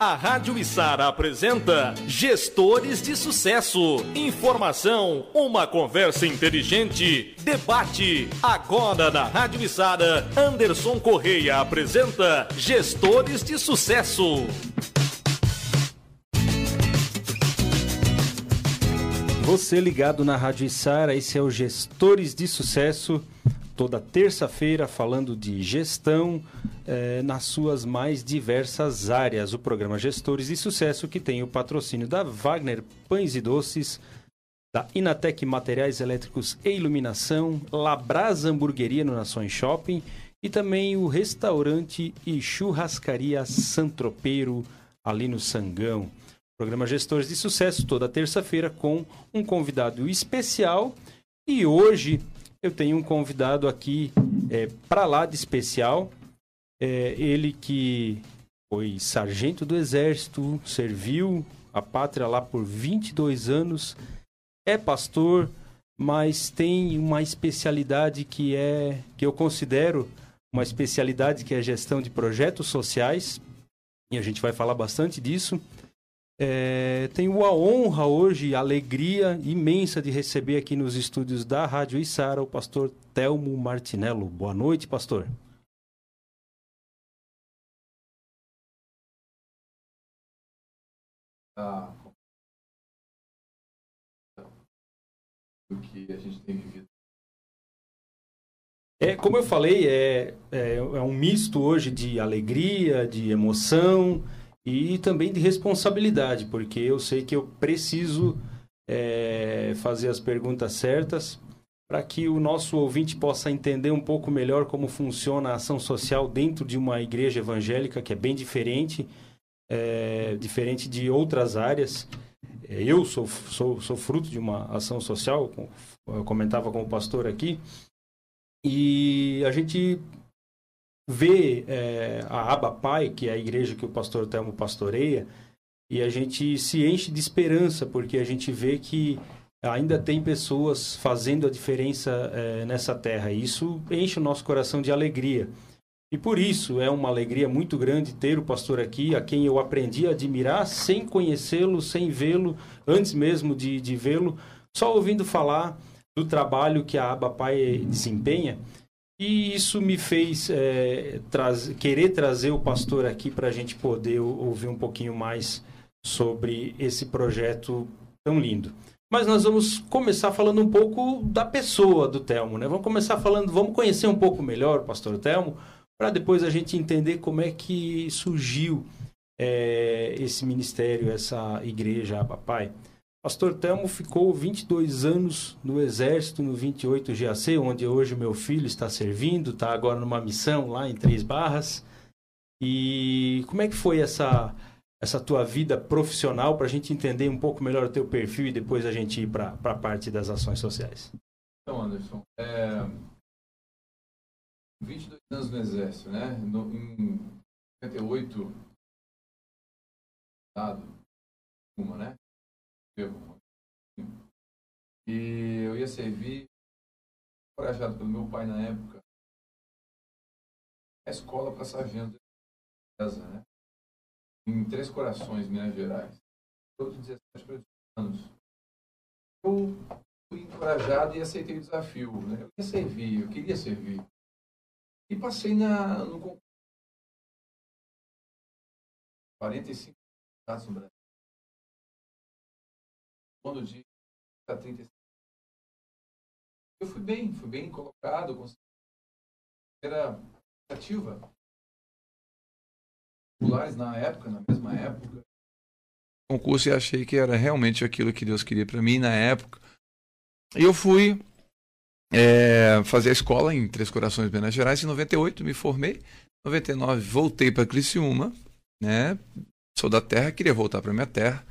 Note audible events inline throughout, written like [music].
A Rádio Içara apresenta Gestores de Sucesso. Informação, uma conversa inteligente, debate. Agora na Rádio Içara, Anderson Correia apresenta Gestores de Sucesso. Você ligado na Rádio Içara, esse é o Gestores de Sucesso toda terça-feira falando de gestão eh, nas suas mais diversas áreas. O programa Gestores de Sucesso que tem o patrocínio da Wagner Pães e Doces, da Inatec Materiais Elétricos e Iluminação, Labrasa Hamburgueria no Nações Shopping e também o restaurante e churrascaria Santropeiro ali no Sangão. Programa Gestores de Sucesso toda terça-feira com um convidado especial e hoje eu tenho um convidado aqui é, para lá de especial. É, ele que foi sargento do Exército, serviu a pátria lá por 22 anos, é pastor, mas tem uma especialidade que é que eu considero uma especialidade que é gestão de projetos sociais. E a gente vai falar bastante disso. É, tenho a honra hoje, a alegria imensa de receber aqui nos estúdios da Rádio Içara o pastor Telmo Martinello. Boa noite, pastor. Ah, do que a gente tem vivido. É, como eu falei, é, é, é um misto hoje de alegria, de emoção, e também de responsabilidade, porque eu sei que eu preciso é, fazer as perguntas certas para que o nosso ouvinte possa entender um pouco melhor como funciona a ação social dentro de uma igreja evangélica, que é bem diferente, é, diferente de outras áreas. É, eu sou, sou, sou fruto de uma ação social, eu comentava com o pastor aqui, e a gente vê é, a Aba Pai, que é a igreja que o pastor Telmo pastoreia, e a gente se enche de esperança, porque a gente vê que ainda tem pessoas fazendo a diferença é, nessa terra. E isso enche o nosso coração de alegria. E por isso é uma alegria muito grande ter o pastor aqui, a quem eu aprendi a admirar sem conhecê-lo, sem vê-lo, antes mesmo de, de vê-lo, só ouvindo falar do trabalho que a Aba Pai desempenha. E isso me fez é, querer trazer o pastor aqui para a gente poder ouvir um pouquinho mais sobre esse projeto tão lindo. Mas nós vamos começar falando um pouco da pessoa do Telmo, né? Vamos começar falando, vamos conhecer um pouco melhor o pastor Telmo, para depois a gente entender como é que surgiu é, esse ministério, essa igreja, papai. Pastor Telmo ficou 22 anos no Exército, no 28 GAC, onde hoje meu filho está servindo, está agora numa missão lá em Três Barras. E como é que foi essa, essa tua vida profissional para a gente entender um pouco melhor o teu perfil e depois a gente ir para a parte das ações sociais? Então, Anderson, é... 22 anos no Exército, né? No, em 58, uma, né? E eu ia servir, encorajado pelo meu pai na época, a escola para sargento né? Em Três Corações, Minas Gerais. Todos 17 para anos. Eu fui encorajado e aceitei o desafio. Né? Eu ia servir, eu queria servir. E passei na, no concurso. 45 estados no Brasil segundo dia, 35. Eu fui bem, fui bem colocado, era ativa. Populares na época, na mesma época. Concurso e achei que era realmente aquilo que Deus queria para mim na época. E eu fui é, fazer a escola em Três Corações, Minas Gerais. Em 98 me formei. Em 99 voltei para Criciúma, né? Sou da terra, queria voltar para minha terra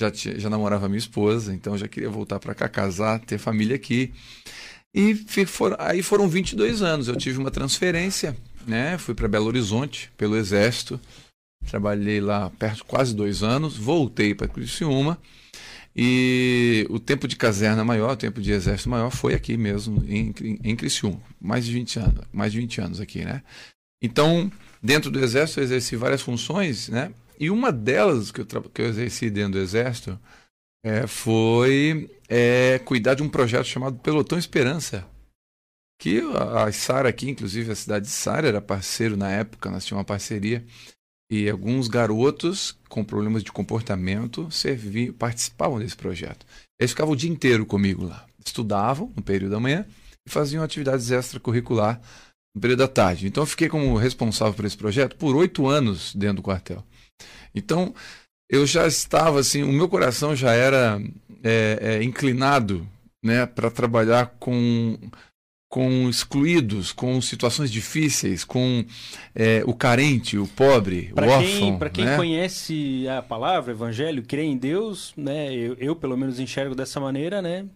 já, tinha, já namorava minha esposa, então já queria voltar para cá, casar, ter família aqui. E for, aí foram 22 anos. Eu tive uma transferência, né? Fui para Belo Horizonte pelo Exército. Trabalhei lá perto quase dois anos. Voltei para Criciúma. E o tempo de caserna maior, o tempo de exército maior foi aqui mesmo, em, em Criciúma. Mais de 20 anos, mais de 20 anos aqui, né? Então, dentro do exército eu exerci várias funções, né? E uma delas que eu, que eu exerci dentro do Exército é, foi é, cuidar de um projeto chamado Pelotão Esperança. Que a, Sara aqui, inclusive a cidade de Sara, era parceiro na época, nós tínhamos uma parceria. E alguns garotos com problemas de comportamento serviam, participavam desse projeto. Eles ficavam o dia inteiro comigo lá. Estudavam no período da manhã e faziam atividades extracurricular no período da tarde. Então eu fiquei como responsável por esse projeto por oito anos dentro do quartel. Então eu já estava assim, o meu coração já era é, é, inclinado né, para trabalhar com com excluídos, com situações difíceis, com é, o carente, o pobre, pra o órfão. Para quem né? conhece a palavra, o evangelho, crê em Deus, né? Eu, eu, pelo menos enxergo dessa maneira, né?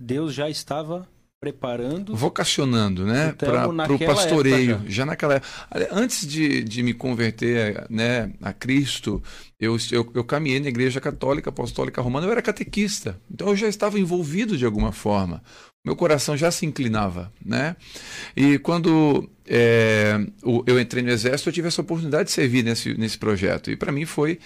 Deus já estava preparando. Vocacionando, né? Para o pastoreio. Já. já naquela época. Antes de, de me converter né, a Cristo, eu, eu, eu caminhei na igreja católica, apostólica romana, eu era catequista. Então eu já estava envolvido de alguma forma. Meu coração já se inclinava, né? E quando é, eu entrei no exército, eu tive essa oportunidade de servir nesse, nesse projeto. E para mim foi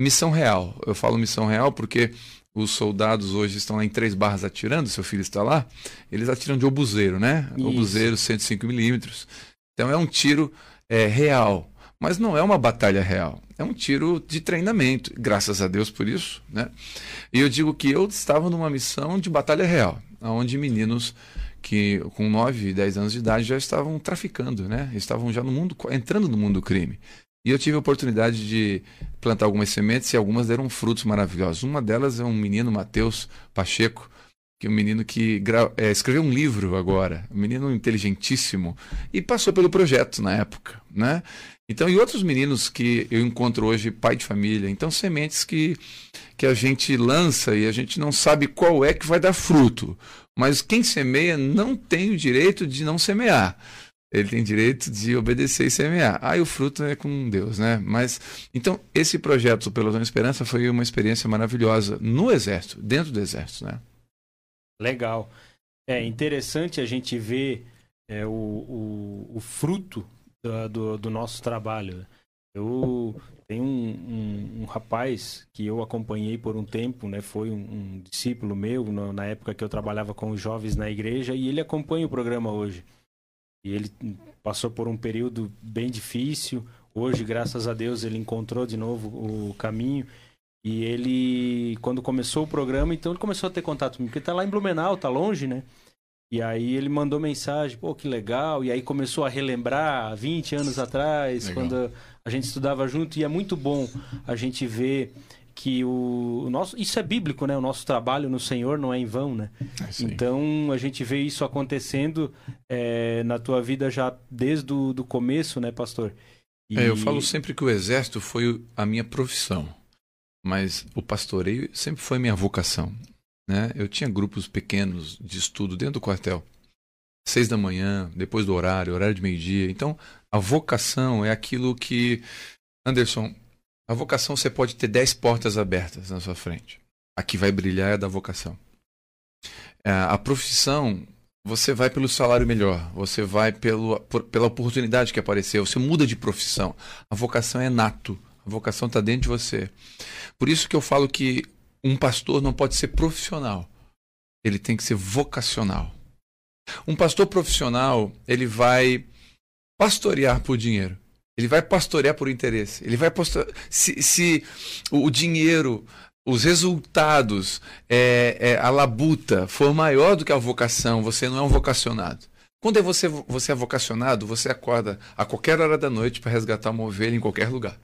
missão real. Eu falo missão real porque os soldados hoje estão lá em Três Barras atirando, seu filho está lá, eles atiram de obuseiro, né? Isso. Obuseiro 105 milímetros. Então é um tiro é, real, mas não é uma batalha real. É um tiro de treinamento, graças a Deus por isso, né? E eu digo que eu estava numa missão de batalha real, onde meninos que com 9, 10 anos de idade já estavam traficando, né? Estavam já no mundo, entrando no mundo do crime. E eu tive a oportunidade de plantar algumas sementes e algumas deram frutos maravilhosos. Uma delas é um menino, Matheus Pacheco, que é um menino que é, escreveu um livro agora, um menino inteligentíssimo, e passou pelo projeto na época, né? Então, e outros meninos que eu encontro hoje, pai de família. Então, sementes que, que a gente lança e a gente não sabe qual é que vai dar fruto. Mas quem semeia não tem o direito de não semear ele tem direito de obedecer e semear. Aí o fruto é com Deus, né? Mas então esse projeto pelo Dona Esperança foi uma experiência maravilhosa no exército, dentro do exército, né? Legal. É interessante a gente ver é, o, o, o, fruto do, do, do, nosso trabalho. Eu tenho um, um, um, rapaz que eu acompanhei por um tempo, né? Foi um, um discípulo meu na época que eu trabalhava com os jovens na igreja e ele acompanha o programa hoje. E ele passou por um período bem difícil. Hoje, graças a Deus, ele encontrou de novo o caminho. E ele, quando começou o programa, então ele começou a ter contato comigo, porque tá lá em Blumenau, tá longe, né? E aí ele mandou mensagem, pô, que legal. E aí começou a relembrar 20 anos atrás, legal. quando a gente estudava junto. E é muito bom a gente ver que o, nosso isso é bíblico né? O nosso trabalho no Senhor não é em vão né? É então a gente vê isso acontecendo é, na tua vida já desde o do começo né pastor? E... é, eu falo sempre que o exército foi a minha profissão mas o pastoreio sempre foi minha vocação né? Eu tinha grupos pequenos de estudo dentro do quartel. Seis da manhã depois do horário horário de meio dia então a vocação é aquilo que Anderson a vocação você pode ter dez portas abertas na sua frente. A que vai brilhar é a da vocação. É, a profissão, você vai pelo salário melhor, você vai pelo, por, pela oportunidade que apareceu, você muda de profissão. A vocação é nato, a vocação está dentro de você. Por isso que eu falo que um pastor não pode ser profissional, ele tem que ser vocacional. Um pastor profissional, ele vai pastorear por dinheiro. Ele vai pastorear por interesse. Ele vai pastorear. Se, se o dinheiro, os resultados, é, é, a labuta for maior do que a vocação, você não é um vocacionado. Quando é você, você é vocacionado, você acorda a qualquer hora da noite para resgatar uma ovelha em qualquer lugar.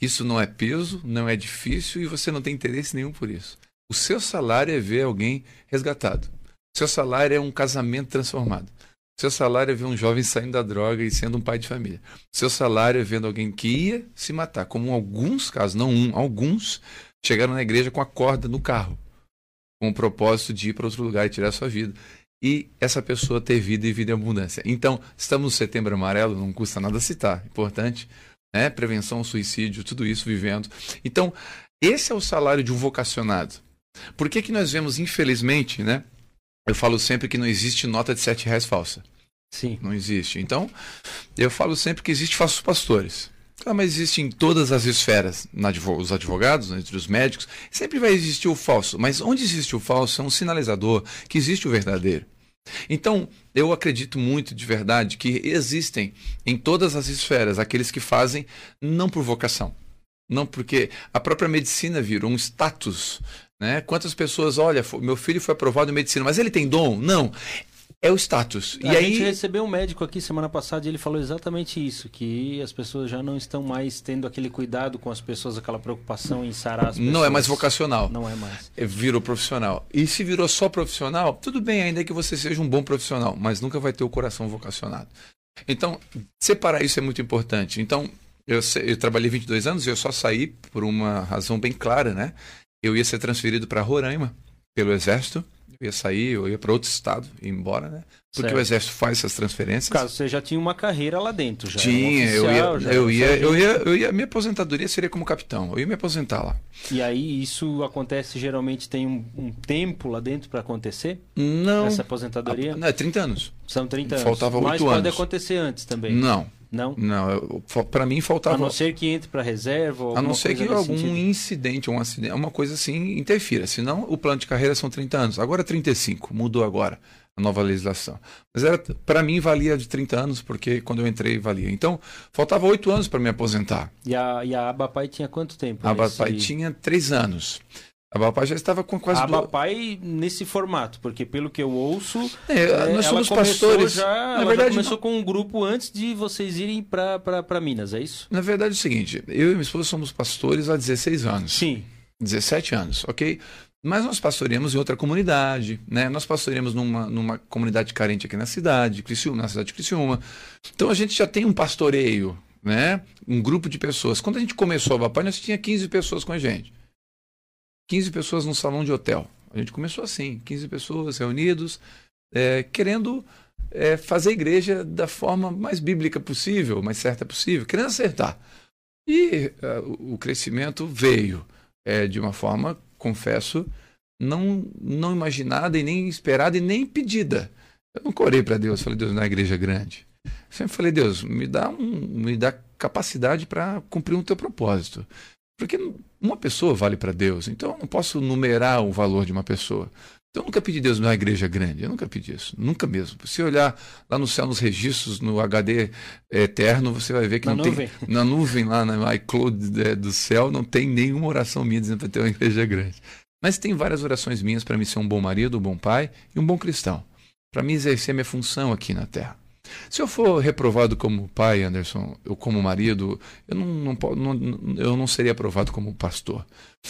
Isso não é peso, não é difícil e você não tem interesse nenhum por isso. O seu salário é ver alguém resgatado. O seu salário é um casamento transformado. Seu salário é ver um jovem saindo da droga e sendo um pai de família. Seu salário é vendo alguém que ia se matar, como alguns casos, não um, alguns chegaram na igreja com a corda no carro, com o propósito de ir para outro lugar e tirar a sua vida. E essa pessoa ter vida e vida em abundância. Então, estamos no setembro amarelo, não custa nada citar, importante, né? Prevenção ao suicídio, tudo isso vivendo. Então, esse é o salário de um vocacionado. Por que, que nós vemos, infelizmente, né? Eu falo sempre que não existe nota de sete reais falsa. Sim. Não existe. Então, eu falo sempre que existe falsos pastores. Ah, mas existe em todas as esferas, na os advogados, entre os médicos, sempre vai existir o falso. Mas onde existe o falso é um sinalizador que existe o verdadeiro. Então, eu acredito muito de verdade que existem em todas as esferas aqueles que fazem não por vocação, não porque a própria medicina virou um status. Né? Quantas pessoas, olha, meu filho foi aprovado em medicina, mas ele tem dom? Não é o status. A e gente aí... recebeu um médico aqui semana passada e ele falou exatamente isso, que as pessoas já não estão mais tendo aquele cuidado com as pessoas, aquela preocupação em sarar as pessoas. Não é mais vocacional. Não é mais. É, virou profissional. E se virou só profissional, tudo bem, ainda que você seja um bom profissional, mas nunca vai ter o coração vocacionado. Então, separar isso é muito importante. Então, eu, eu trabalhei 22 anos e eu só saí por uma razão bem clara, né? Eu ia ser transferido para Roraima pelo Exército eu ia sair, eu ia para outro estado, ir embora, né? Porque certo. o exército faz essas transferências. Caso você já tinha uma carreira lá dentro, já. Tinha, oficial, eu, ia, eu, ia, eu, ia, eu ia, minha aposentadoria seria como capitão. Eu ia me aposentar lá. E aí isso acontece geralmente tem um, um tempo lá dentro para acontecer? Não. Essa aposentadoria? A, não, é 30 anos. São 30 anos. Faltava 8 Mas anos. pode acontecer antes também. Não. Não? Não, para mim faltava. A não ser que entre para reserva. Ou a não ser que algum sentido. incidente, um acidente, uma coisa assim interfira. Senão o plano de carreira são 30 anos. Agora 35, mudou agora a nova legislação. Mas era para mim valia de 30 anos, porque quando eu entrei valia. Então, faltava 8 anos para me aposentar. E a, e a Abapai tinha quanto tempo? A Abapai tinha 3 anos. A Bapai já estava com quase. A Bapai nesse formato, porque pelo que eu ouço. É, é nós somos pastores. Já, na verdade, já começou não... com um grupo antes de vocês irem para Minas, é isso? Na verdade é o seguinte: eu e minha esposa somos pastores há 16 anos. Sim. 17 anos, ok? Mas nós pastoreamos em outra comunidade, né? Nós pastoreamos numa, numa comunidade carente aqui na cidade, Criciúma, na cidade de Criciúma. Então a gente já tem um pastoreio, né? Um grupo de pessoas. Quando a gente começou a Bapai, nós tinha 15 pessoas com a gente. 15 pessoas num salão de hotel. A gente começou assim, 15 pessoas reunidos, é, querendo é, fazer a igreja da forma mais bíblica possível, mais certa possível, querendo acertar. E uh, o crescimento veio é, de uma forma, confesso, não, não imaginada e nem esperada e nem pedida. Eu não corei para Deus, falei, Deus, na igreja grande. Sempre falei, Deus, me dá, um, me dá capacidade para cumprir um teu propósito. Porque uma pessoa vale para Deus, então eu não posso numerar o valor de uma pessoa. Então eu nunca pedi Deus numa igreja grande, eu nunca pedi isso, nunca mesmo. Se olhar lá no céu, nos registros, no HD eterno, você vai ver que na não nuvem. tem. [laughs] Na nuvem, lá na iCloud é, do céu, não tem nenhuma oração minha dizendo para ter uma igreja grande. Mas tem várias orações minhas para me ser um bom marido, um bom pai e um bom cristão. Para me exercer minha função aqui na terra. Se eu for reprovado como pai, Anderson, ou como marido, eu não, não, não, eu não seria aprovado como pastor.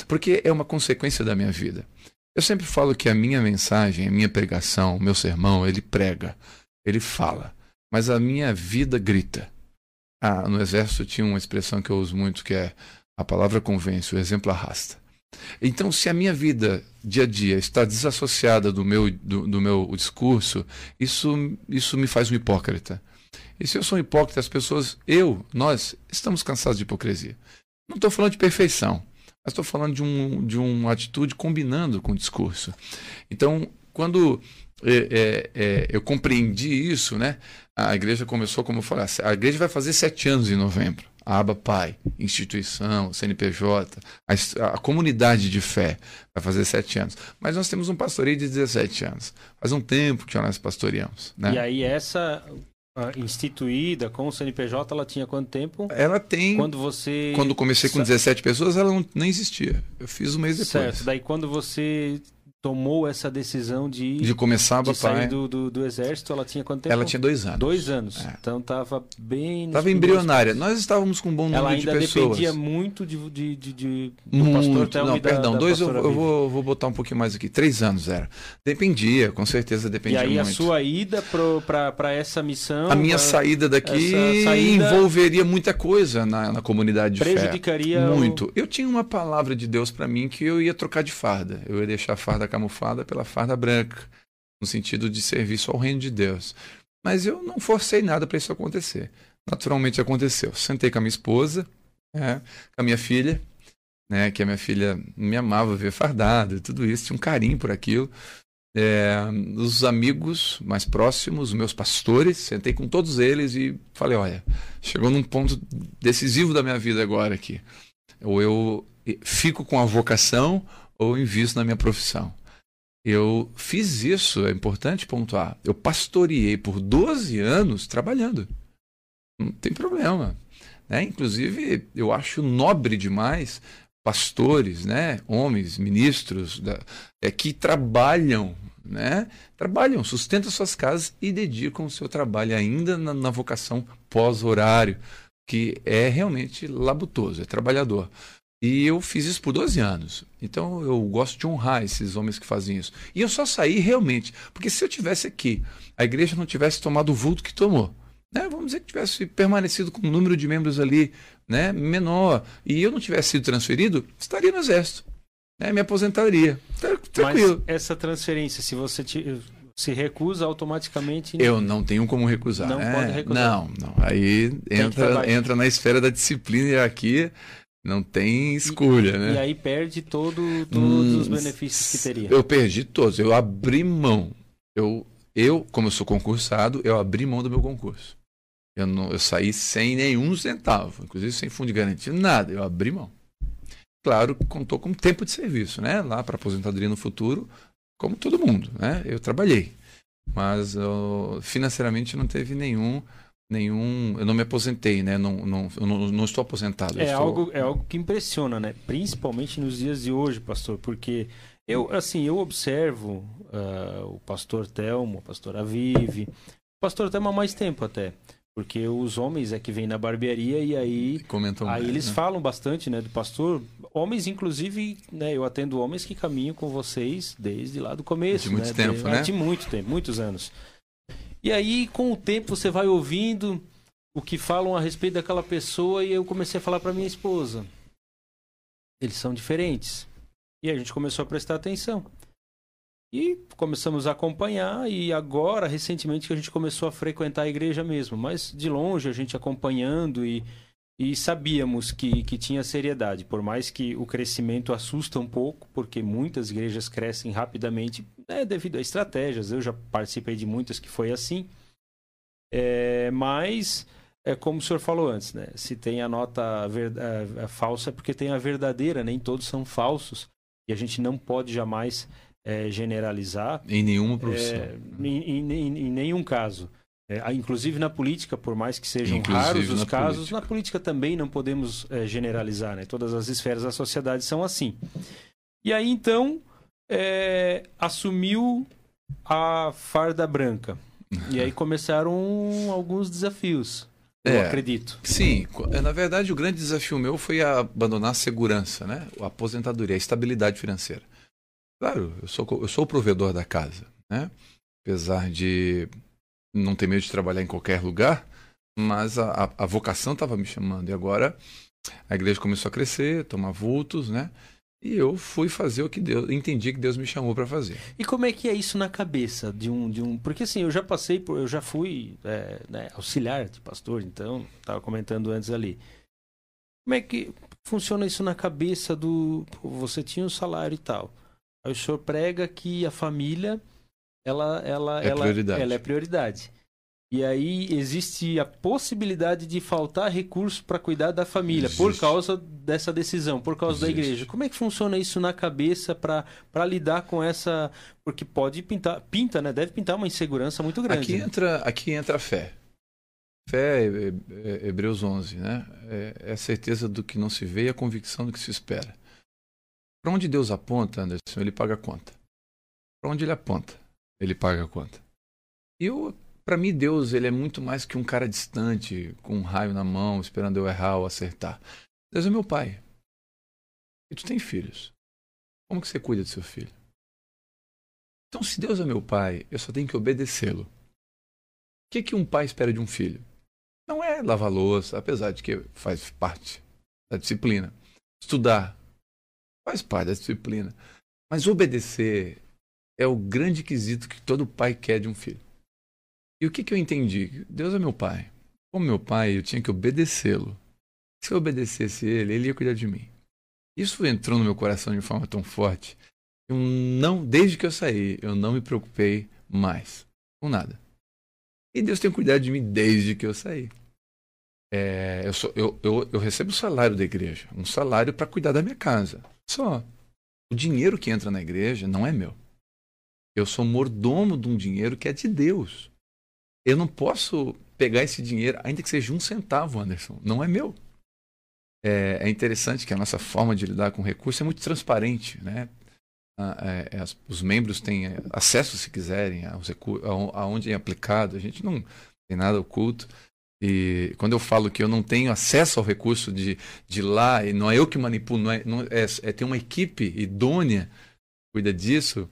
Porque é uma consequência da minha vida. Eu sempre falo que a minha mensagem, a minha pregação, o meu sermão, ele prega, ele fala. Mas a minha vida grita. Ah, no exército tinha uma expressão que eu uso muito que é a palavra convence, o exemplo arrasta. Então, se a minha vida dia a dia está desassociada do meu, do, do, meu discurso, isso, isso me faz um hipócrita. E se eu sou um hipócrita, as pessoas, eu, nós, estamos cansados de hipocrisia. Não estou falando de perfeição, mas estou falando de, um, de uma atitude combinando com o discurso. Então, quando é, é, é, eu compreendi isso, né, a igreja começou, como eu falei, a igreja vai fazer sete anos em novembro a aba pai, instituição, CNPJ, a, a, comunidade de fé vai fazer sete anos. Mas nós temos um pastoreio de 17 anos. Faz um tempo que nós pastoreamos. Né? E aí essa instituída com o CNPJ, ela tinha quanto tempo? Ela tem. Quando você. Quando comecei com 17 pessoas, ela não, nem existia. Eu fiz um mês depois. Certo. Daí quando você tomou essa decisão de, de começar a de sair do, do, do, exército, ela tinha quanto tempo? Ela tinha dois anos. Dois anos. É. Então estava bem. Estava embrionária. Nós estávamos com um bom número de pessoas. Ela ainda dependia muito de, de, de, de do muito. pastor Não, perdão, da, dois eu, eu vou, vou botar um pouquinho mais aqui. Três anos era. Dependia, com certeza dependia muito. E aí muito. a sua ida para essa missão. A minha pra, saída daqui saída envolveria muita coisa na, na comunidade de prejudicaria fé. Prejudicaria. Muito. O... Eu tinha uma palavra de Deus para mim que eu ia trocar de farda. Eu ia deixar a farda camuflada pela farda branca, no sentido de serviço ao reino de Deus. Mas eu não forcei nada para isso acontecer. Naturalmente aconteceu. Sentei com a minha esposa, né, com a minha filha, né, que a minha filha me amava ver fardado e tudo isso, tinha um carinho por aquilo. é, os amigos mais próximos, os meus pastores, sentei com todos eles e falei: olha, chegou num ponto decisivo da minha vida agora aqui. Ou eu fico com a vocação ou invisto na minha profissão. Eu fiz isso, é importante pontuar. Eu pastoreei por 12 anos trabalhando. Não tem problema. Né? Inclusive, eu acho nobre demais pastores, né? homens, ministros, da, é, que trabalham, né? trabalham, sustentam suas casas e dedicam o seu trabalho ainda na, na vocação pós-horário, que é realmente labutoso, é trabalhador. E eu fiz isso por 12 anos. Então eu gosto de honrar esses homens que fazem isso. E eu só saí realmente, porque se eu tivesse aqui, a igreja não tivesse tomado o vulto que tomou, né? vamos dizer que tivesse permanecido com o número de membros ali né, menor, e eu não tivesse sido transferido, estaria no exército. Né? Me aposentaria. Tranquilo. Mas essa transferência, se você te, se recusa automaticamente. Eu não tenho como recusar. Não é, pode recusar. Não, não. Aí entra, entra na esfera da disciplina e aqui não tem escolha, e, né? E aí perde todo, todos hum, os benefícios que teria. Eu perdi todos. Eu abri mão. Eu, eu, como eu sou concursado, eu abri mão do meu concurso. Eu, não, eu saí sem nenhum centavo, inclusive sem fundo de garantia, nada. Eu abri mão. Claro, contou com tempo de serviço, né? Lá para aposentadoria no futuro, como todo mundo, né? Eu trabalhei, mas eu, financeiramente não teve nenhum nenhum. Eu não me aposentei, né? Não, não, não, não estou aposentado. É, estou... algo, é algo que impressiona, né? Principalmente nos dias de hoje, pastor, porque eu, assim, eu observo uh, o pastor Telmo, o pastor Avive, o pastor Telmo há mais tempo até. Porque os homens é que vêm na barbearia e aí, Comentam aí mais, eles né? falam bastante, né, do pastor. Homens, inclusive, né, eu atendo homens que caminham com vocês desde lá do começo. De muito né, tempo, de, né? De muito tempo, muitos anos. E aí, com o tempo, você vai ouvindo o que falam a respeito daquela pessoa e eu comecei a falar para minha esposa. Eles são diferentes. E a gente começou a prestar atenção. E começamos a acompanhar e agora, recentemente, que a gente começou a frequentar a igreja mesmo. Mas de longe, a gente acompanhando e, e sabíamos que, que tinha seriedade. Por mais que o crescimento assusta um pouco, porque muitas igrejas crescem rapidamente né, devido a estratégias. Eu já participei de muitas que foi assim. É, mas, é como o senhor falou antes, né? Se tem a nota ver, a, a falsa é porque tem a verdadeira, nem todos são falsos. E a gente não pode jamais é, generalizar. Em nenhuma profissão. É, em, em, em, em, nenhum caso. É, inclusive na política, por mais que sejam Inclusive raros os casos, política. na política também não podemos é, generalizar. Né? Todas as esferas da sociedade são assim. E aí, então, é, assumiu a farda branca. E aí [laughs] começaram alguns desafios, eu É. acredito. Sim, é, na verdade o grande desafio meu foi abandonar a segurança, né? A aposentadoria, a estabilidade financeira. Claro, eu sou, eu sou o provedor da casa, né? Apesar de não ter medo de trabalhar em qualquer lugar, mas a, a- a vocação estava me chamando. E agora a igreja começou a crescer, tomar vultos, né? E eu fui fazer o que Deus, entendi que Deus me chamou para fazer. E como é que é isso na cabeça de um, de um... Porque assim, eu já passei por... Eu já fui é, né, auxiliar de pastor, então, estava comentando antes ali. Como é que funciona isso na cabeça do... Você tinha um salário e tal. Aí o senhor prega que a família, ela, ela, É ela, prioridade. ela é prioridade. E aí existe a possibilidade de faltar recurso para cuidar da família por Existe. causa dessa decisão, por causa da Existe. igreja. Como é que funciona isso na cabeça para lidar com essa. Porque pode pintar. Pinta, né? Deve pintar uma insegurança muito grande. Aqui né? entra, aqui entra a fé. Fé é, é- é Hebreus 11, né? É, é a certeza do que não se vê e a convicção do que se espera. Para onde Deus aponta, Anderson, ele paga a conta. Para onde ele aponta, ele paga a conta. Eu, para mim, Deus, ele é muito mais que um cara distante, com um raio na mão, esperando eu errar ou acertar. Deus é meu pai. E tu tem filhos. Como que você cuida do seu filho? Então, se Deus é meu pai, eu só tenho que obedecê-lo. O que, que um pai espera de um filho? Não é lavar louça, apesar de que faz parte da disciplina. Estudar faz parte da disciplina. Mas obedecer é o grande quesito que todo pai quer de um filho. E o que, que eu entendi? Deus é meu pai. Como meu pai, eu tinha que obedecê-lo. Se eu obedecesse ele, ele ia cuidar de mim. Isso entrou no meu coração de forma tão forte eu não, desde que eu saí, eu não me preocupei mais com nada. E Deus tem cuidado de mim desde que eu saí. É, eu, sou, eu, eu, eu recebo o salário da igreja, um salário para cuidar da minha casa. Só. O dinheiro que entra na igreja não é meu. Eu sou mordomo de um dinheiro que é de Deus. Eu não posso pegar esse dinheiro, ainda que seja um centavo, Anderson. Não é meu. É, é interessante que a nossa forma de lidar com recursos é muito transparente, né? É, é, os membros têm acesso, se quiserem, aos aonde é aplicado. A gente não tem nada oculto. E quando eu falo que eu não tenho acesso ao recurso de, de lá, e não é eu que manipulo, não é, não é, é uma equipe idônea que cuida disso,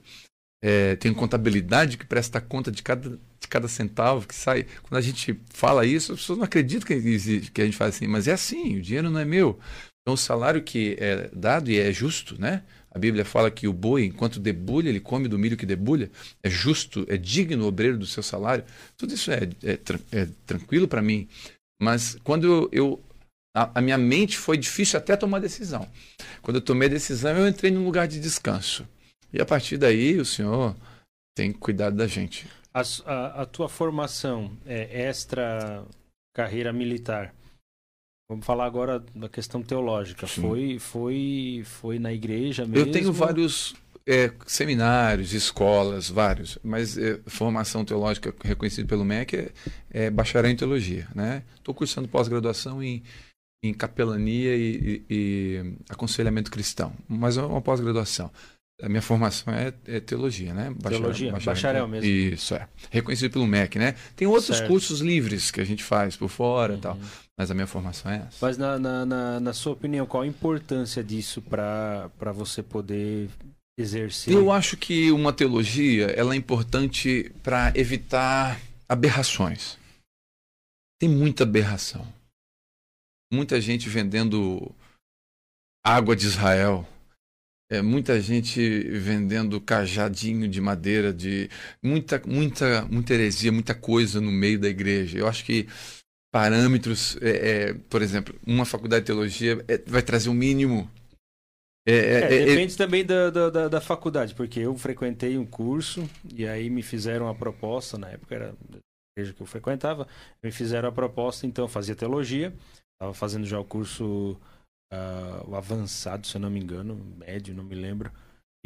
é, tem contabilidade que presta conta de cada, de cada centavo que sai. Quando a gente fala isso, as pessoas não acreditam que, existe, que a gente faz assim, mas é assim, o dinheiro não é meu. Então o salário que é dado e é justo, né? A Bíblia fala que o boi, enquanto debulha, ele come do milho que debulha. É justo, é digno o obreiro do seu salário. Tudo isso é, é, é tranquilo para mim. Mas quando eu, a, a, minha mente foi difícil até tomar decisão. Quando eu tomei a decisão, eu entrei num lugar de descanso. E a partir daí, o Senhor tem cuidado da gente. A, a, a tua formação é extra carreira militar Vamos falar agora da questão teológica. Foi, foi, foi na igreja mesmo? Eu tenho vários é, seminários, escolas, vários, mas é, formação teológica reconhecida pelo MEC é, é bacharel em teologia, né? Estou cursando pós-graduação em, em capelania e, e, e, aconselhamento cristão, mas é uma pós-graduação. A minha formação é, é teologia, né? Bacharel, teologia, bacharel, bacharel, mesmo. Isso, é. Reconhecido pelo MEC, né? Tem outros certo. cursos livres que a gente faz por fora uhum. e tal. Mas a minha formação é essa. Mas na, na, na, na sua opinião, qual a importância disso para você poder exercer? Eu acho que uma teologia ela é importante para evitar aberrações. Tem muita aberração. Muita gente vendendo água de Israel é, muita gente vendendo cajadinho de madeira, de muita, muita, muita heresia, muita coisa no meio da igreja. Eu acho que parâmetros, é, é, por exemplo, uma faculdade de teologia é, vai trazer o um mínimo. É, é, depende também da, da, da, faculdade, porque eu frequentei um curso e aí me fizeram a proposta, na época era a igreja que eu frequentava, me fizeram a proposta, então eu fazia teologia, estava fazendo já o curso uh, o avançado, se eu não me engano, médio, não me lembro.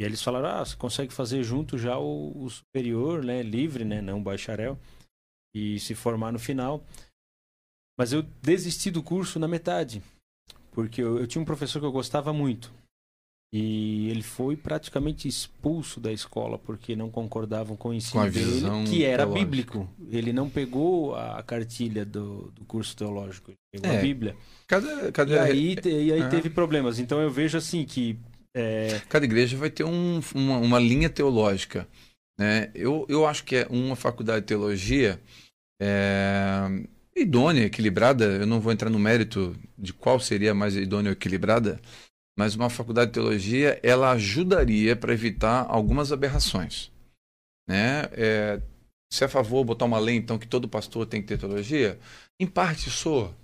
E eles falaram: ah, você consegue fazer junto já o, o superior, né, livre, né, não bacharel, e se formar no final. Mas eu desisti do curso na metade, porque eu, eu tinha um professor que eu gostava muito. E ele foi praticamente expulso da escola porque não concordavam com o ensino com dele, que era teológica. bíblico. Ele não pegou a cartilha do, do curso teológico, ele pegou é. a Bíblia. Cada, cada... E aí, e aí é. teve problemas. Então eu vejo assim que. É... Cada igreja vai ter um, uma, uma linha teológica. Né? Eu, eu acho que é uma faculdade de teologia é, idônea, equilibrada. Eu não vou entrar no mérito de qual seria mais idônea ou equilibrada, mas uma faculdade de teologia ela ajudaria para evitar algumas aberrações. Né? É, se é a favor botar uma lei então que todo pastor tem que ter teologia, em parte sou,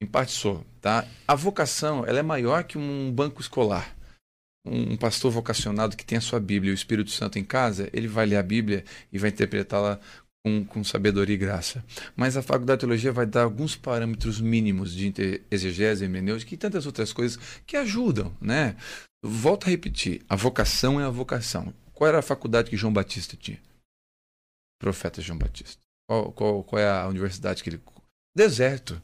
em parte sou, tá? A vocação ela é maior que um banco escolar. Um pastor vocacionado que tem a sua Bíblia e o Espírito Santo em casa, ele vai ler a Bíblia e vai interpretá-la com, com, sabedoria e graça. Mas a faculdade de teologia vai dar alguns parâmetros mínimos de exegese, hermenêutica e tantas outras coisas que ajudam, né? Volto a repetir, a vocação é a vocação. Qual era a faculdade que João Batista tinha? Profeta João Batista. Qual, qual, qual é a universidade que ele... Deserto.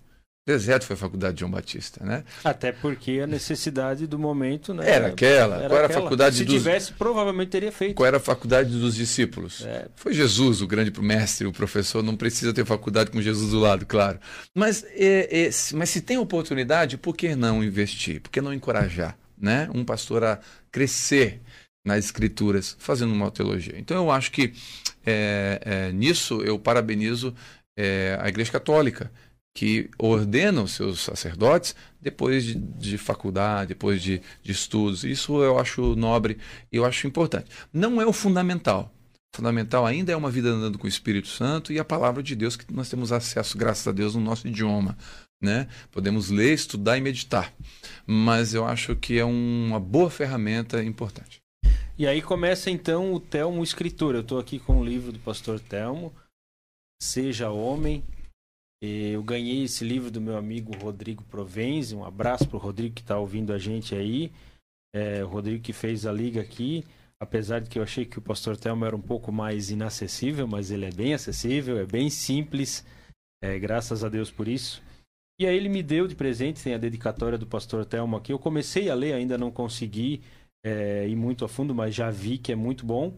Deserto foi a faculdade de João Batista, né? Até porque a necessidade do momento, né? Era aquela. Era Qual era aquela. a faculdade Se dos... tivesse, provavelmente teria feito. Qual era a faculdade dos discípulos? É. Foi Jesus, o grande mestre, o professor. Não precisa ter faculdade com Jesus do lado, claro. Mas, é, é, mas se tem oportunidade, por que não investir? Por que não encorajar, né? Um pastor a crescer nas escrituras, fazendo uma teologia. Então eu acho que é, é, nisso eu parabenizo é, a Igreja Católica que ordenam seus sacerdotes depois de, de faculdade, depois de, de, estudos. Isso eu acho nobre e eu acho importante. Não é o fundamental. O fundamental ainda é uma vida andando com o Espírito Santo e a palavra de Deus que nós temos acesso, graças a Deus, no nosso idioma. Né? Podemos ler, estudar e meditar. Mas eu acho que é uma boa ferramenta importante. E aí começa então o Telmo escritor. Eu estou aqui com o livro do pastor Telmo, Seja Homem. Eu ganhei esse livro do meu amigo Rodrigo Provenzi. Um abraço para o Rodrigo que está ouvindo a gente aí. É, o Rodrigo que fez a liga aqui. Apesar de que eu achei que o pastor Telmo era um pouco mais inacessível, mas ele é bem acessível, é bem simples. É, graças a Deus por isso. E aí ele me deu de presente, tem a dedicatória do pastor Telmo aqui. Eu comecei a ler, ainda não consegui é, ir muito a fundo, mas já vi que é muito bom.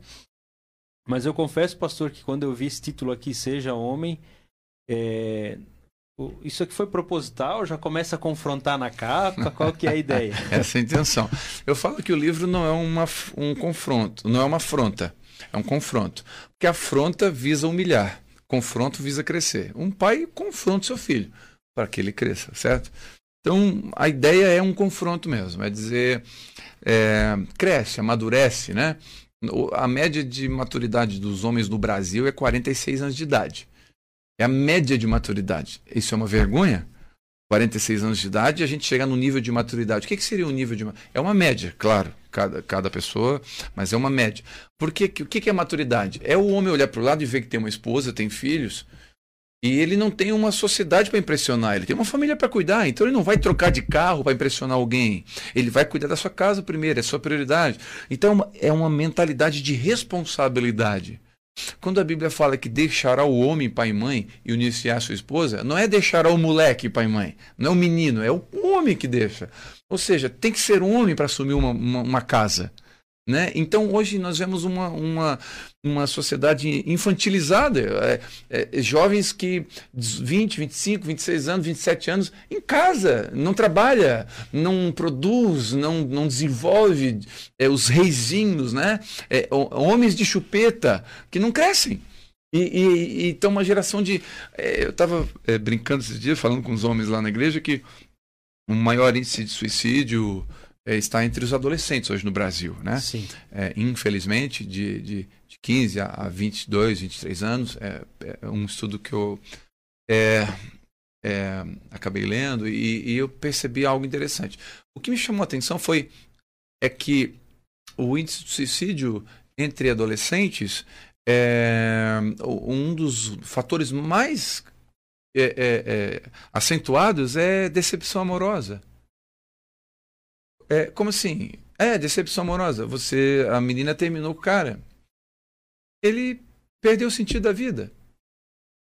Mas eu confesso, pastor, que quando eu vi esse título aqui, Seja Homem, é, isso aqui foi proposital? Já começa a confrontar na capa? Qual que é a ideia? [laughs] Essa é a intenção. Eu falo que o livro não é uma, um confronto, não é uma afronta, é um confronto. Porque afronta visa humilhar, confronto visa crescer. Um pai confronta seu filho para que ele cresça, certo? Então, a ideia é um confronto mesmo, é dizer, é, cresce, amadurece, né? A média de maturidade dos homens no Brasil é 46 anos de idade. É a média de maturidade. Isso é uma vergonha? 46 anos de idade a gente chegar no nível de maturidade. O que, que seria um nível de É uma média, claro, cada, cada pessoa, mas é uma média. Porque o que, que é maturidade? É o homem olhar para o lado e ver que tem uma esposa, tem filhos, e ele não tem uma sociedade para impressionar, ele tem uma família para cuidar, então ele não vai trocar de carro para impressionar alguém. Ele vai cuidar da sua casa primeiro, é sua prioridade. Então é uma mentalidade de responsabilidade. Quando a Bíblia fala que deixará o homem pai e mãe e unir-se à sua esposa, não é deixará o moleque pai e mãe, não é o menino, é o homem que deixa. Ou seja, tem que ser um homem para assumir uma, uma, uma casa. Né? Então, hoje nós vemos uma, uma, uma sociedade infantilizada. É, é, jovens que 20, 25, 26 anos, 27 anos, em casa, não trabalha, não produz, não, não desenvolve é, os reizinhos, né? É, homens de chupeta que não crescem. E, e, e então uma geração de. É, eu estava é, brincando esses dias, falando com os homens lá na igreja, que o maior índice de suicídio está entre os adolescentes hoje no Brasil, né? Sim. É, infelizmente, de, de, de 15 a 22, 23 anos, é, é um estudo que eu é, é, acabei lendo e, e, eu percebi algo interessante. O que me chamou a atenção foi é que o índice de suicídio entre adolescentes é um dos fatores mais é, acentuados é decepção amorosa. É, como assim? É, decepção amorosa. Você, a menina terminou com o cara. Ele perdeu o sentido da vida.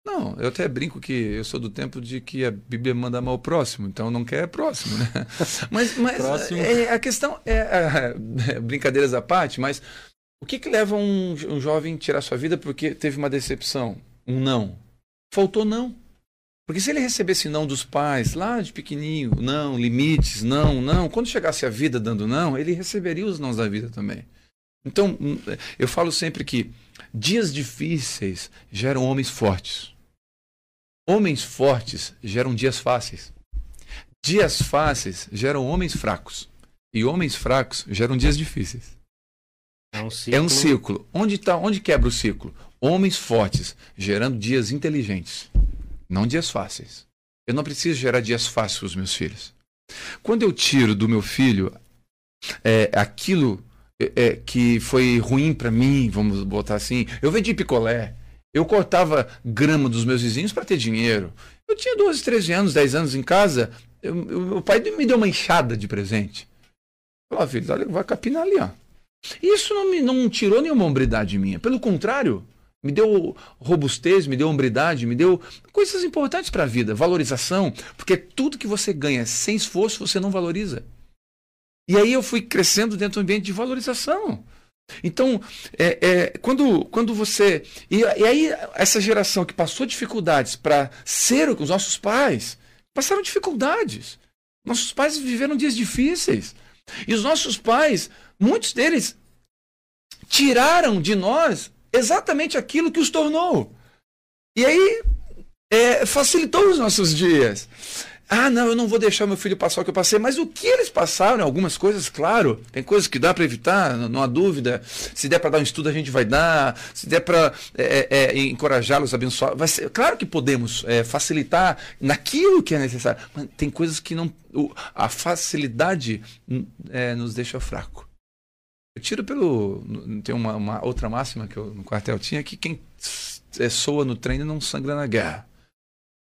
Não, eu até brinco que eu sou do tempo de que a Bíblia manda amar o próximo, então não quer próximo, né? [laughs] Mas, mas é, a questão é, é, brincadeiras à parte, mas o que, que leva um, um jovem a tirar sua vida porque teve uma decepção, um não? Faltou não. Porque se ele recebesse não dos pais, lá de pequenininho, não, limites, não, não, quando chegasse a vida dando não, ele receberia os nãos da vida também. Então, hum, eu falo sempre que dias difíceis geram homens fortes. Homens fortes geram dias fáceis. Dias fáceis geram homens fracos. E homens fracos geram dias difíceis. É um ciclo. É um ciclo. Onde, tá, onde quebra o ciclo? Homens fortes gerando dias inteligentes não dias fáceis. Eu não preciso gerar dias fáceis para os meus filhos. Quando eu tiro do meu filho é, aquilo é, é que foi ruim para mim, vamos botar assim, eu vendi picolé, eu cortava grama dos meus vizinhos para ter dinheiro. Eu tinha 12, 13 anos, 10 anos em casa, o pai me deu uma enxada de presente. Falou, filho, olha, vai capinar ali, ó. Isso não me não tirou nenhuma hombridade minha. Pelo contrário, me deu robustez, me deu hombridade, me deu coisas importantes para a vida, valorização, porque tudo que você ganha sem esforço você não valoriza. E aí eu fui crescendo dentro do ambiente de valorização. Então, é, é, quando, quando você. E, e, aí, essa geração que passou dificuldades para ser com os nossos pais, passaram dificuldades. Nossos pais viveram dias difíceis. E os nossos pais, muitos deles, tiraram de nós exatamente aquilo que os tornou. E aí é, facilitou os nossos dias. Ah, não, eu não vou deixar meu filho passar o que eu passei, mas o que eles passaram, algumas coisas, claro, tem coisas que dá para evitar, não, há dúvida. Se der para dar um estudo, a gente vai dar. Se der para é, é, é, encorajá-los, abençoar, vai ser. Claro que podemos é, facilitar naquilo que é necessário, mas tem coisas que não. a facilidade é, nos deixa fraco. Eu tiro pelo. Tem uma, uma outra máxima que eu no quartel tinha que quem é, soa no treino não sangra na guerra.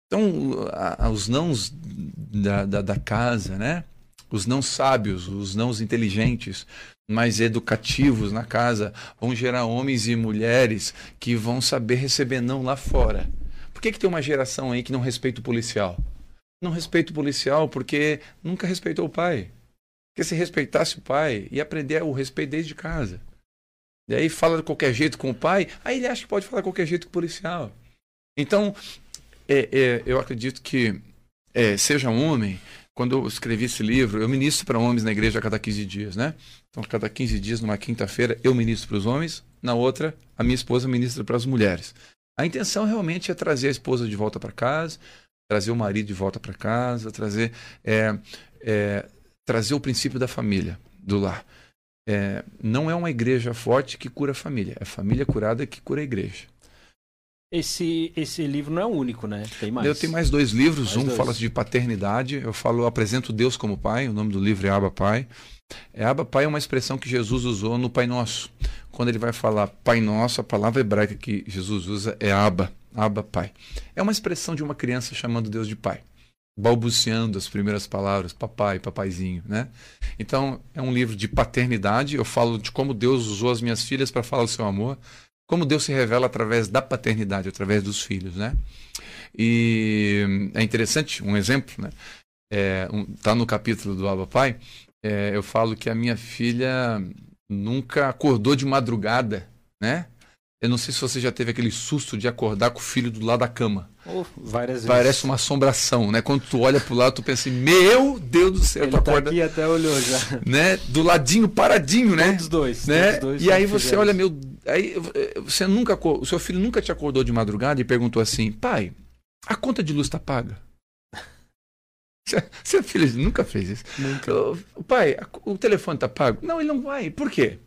Então, a, os nãos da, da, da, casa, né? Os não sábios, os não inteligentes, mais educativos na casa, vão gerar homens e mulheres que vão saber receber não lá fora. Por que, que tem uma geração aí que não respeita o policial? Não respeita o policial porque nunca respeitou o pai. Porque se respeitasse o pai, ia aprender o respeito desde casa. E aí fala de qualquer jeito com o pai, aí ele acha que pode falar de qualquer jeito com o policial. Então, é, é, eu acredito que é, seja homem, quando eu escrevi esse livro, eu ministro para homens na igreja a cada 15 dias, né? Então, a cada 15 dias, numa quinta-feira, eu ministro para os homens, na outra, a minha esposa ministra para as mulheres. A intenção realmente é trazer a esposa de volta para casa, trazer o marido de volta para casa, trazer, é, é, trazer o princípio da família, do lar. É, não é uma igreja forte que cura a família, é a família curada que cura a igreja. Esse, esse livro não é o único, né? Tem mais. Eu tenho mais dois livros. Mais um dois. fala de paternidade. Eu falo, eu apresento Deus como Pai. O nome do livro é Abba Pai. É, Abba Pai é uma expressão que Jesus usou no Pai Nosso. Quando ele vai falar Pai Nosso, a palavra hebraica que Jesus usa é Abba, Abba Pai. É uma expressão de uma criança chamando Deus de Pai balbuciando as primeiras palavras, papai, papaizinho, né? Então, é um livro de paternidade, eu falo de como Deus usou as minhas filhas para falar do seu amor, como Deus se revela através da paternidade, através dos filhos, né? E é interessante, um exemplo, né? É, um, tá no capítulo do Abba Pai, é, eu falo que a minha filha nunca acordou de madrugada, né? Eu não sei se você já teve aquele susto de acordar com o filho do lado da cama. Oh, várias Parece vezes. uma assombração, né? Quando tu olha pro lado, tu pensa assim, meu Deus do céu, Ele tu tá aqui até olhou já. Né? Do ladinho, paradinho, né? Todos dois. Né? Todos dois e aí você olha, meu. Aí você nunca. O seu filho nunca te acordou de madrugada e perguntou assim, pai, a conta de luz tá paga? [laughs] Seu filho nunca fez isso. Nunca. Pai, o telefone tá pago? Não, ele não vai. Por quê?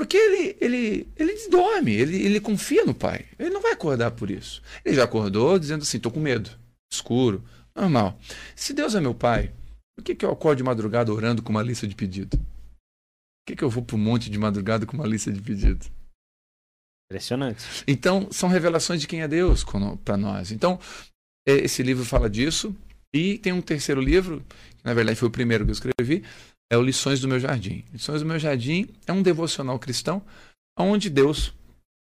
Porque ele, ele, ele dorme, ele, ele confia no pai. Ele não vai acordar por isso. Ele já acordou dizendo assim: tô com medo, escuro, normal. Se Deus é meu pai, por que, que eu acordo de madrugada orando com uma lista de pedido? Por que, que eu vou para um monte de madrugada com uma lista de pedido? Impressionante. Então, são revelações de quem é Deus para nós. Então, é, esse livro fala disso. E tem um terceiro livro, que na verdade foi o primeiro que eu escrevi, é o Lições do Meu Jardim. Lições do Meu Jardim é um devocional cristão onde Deus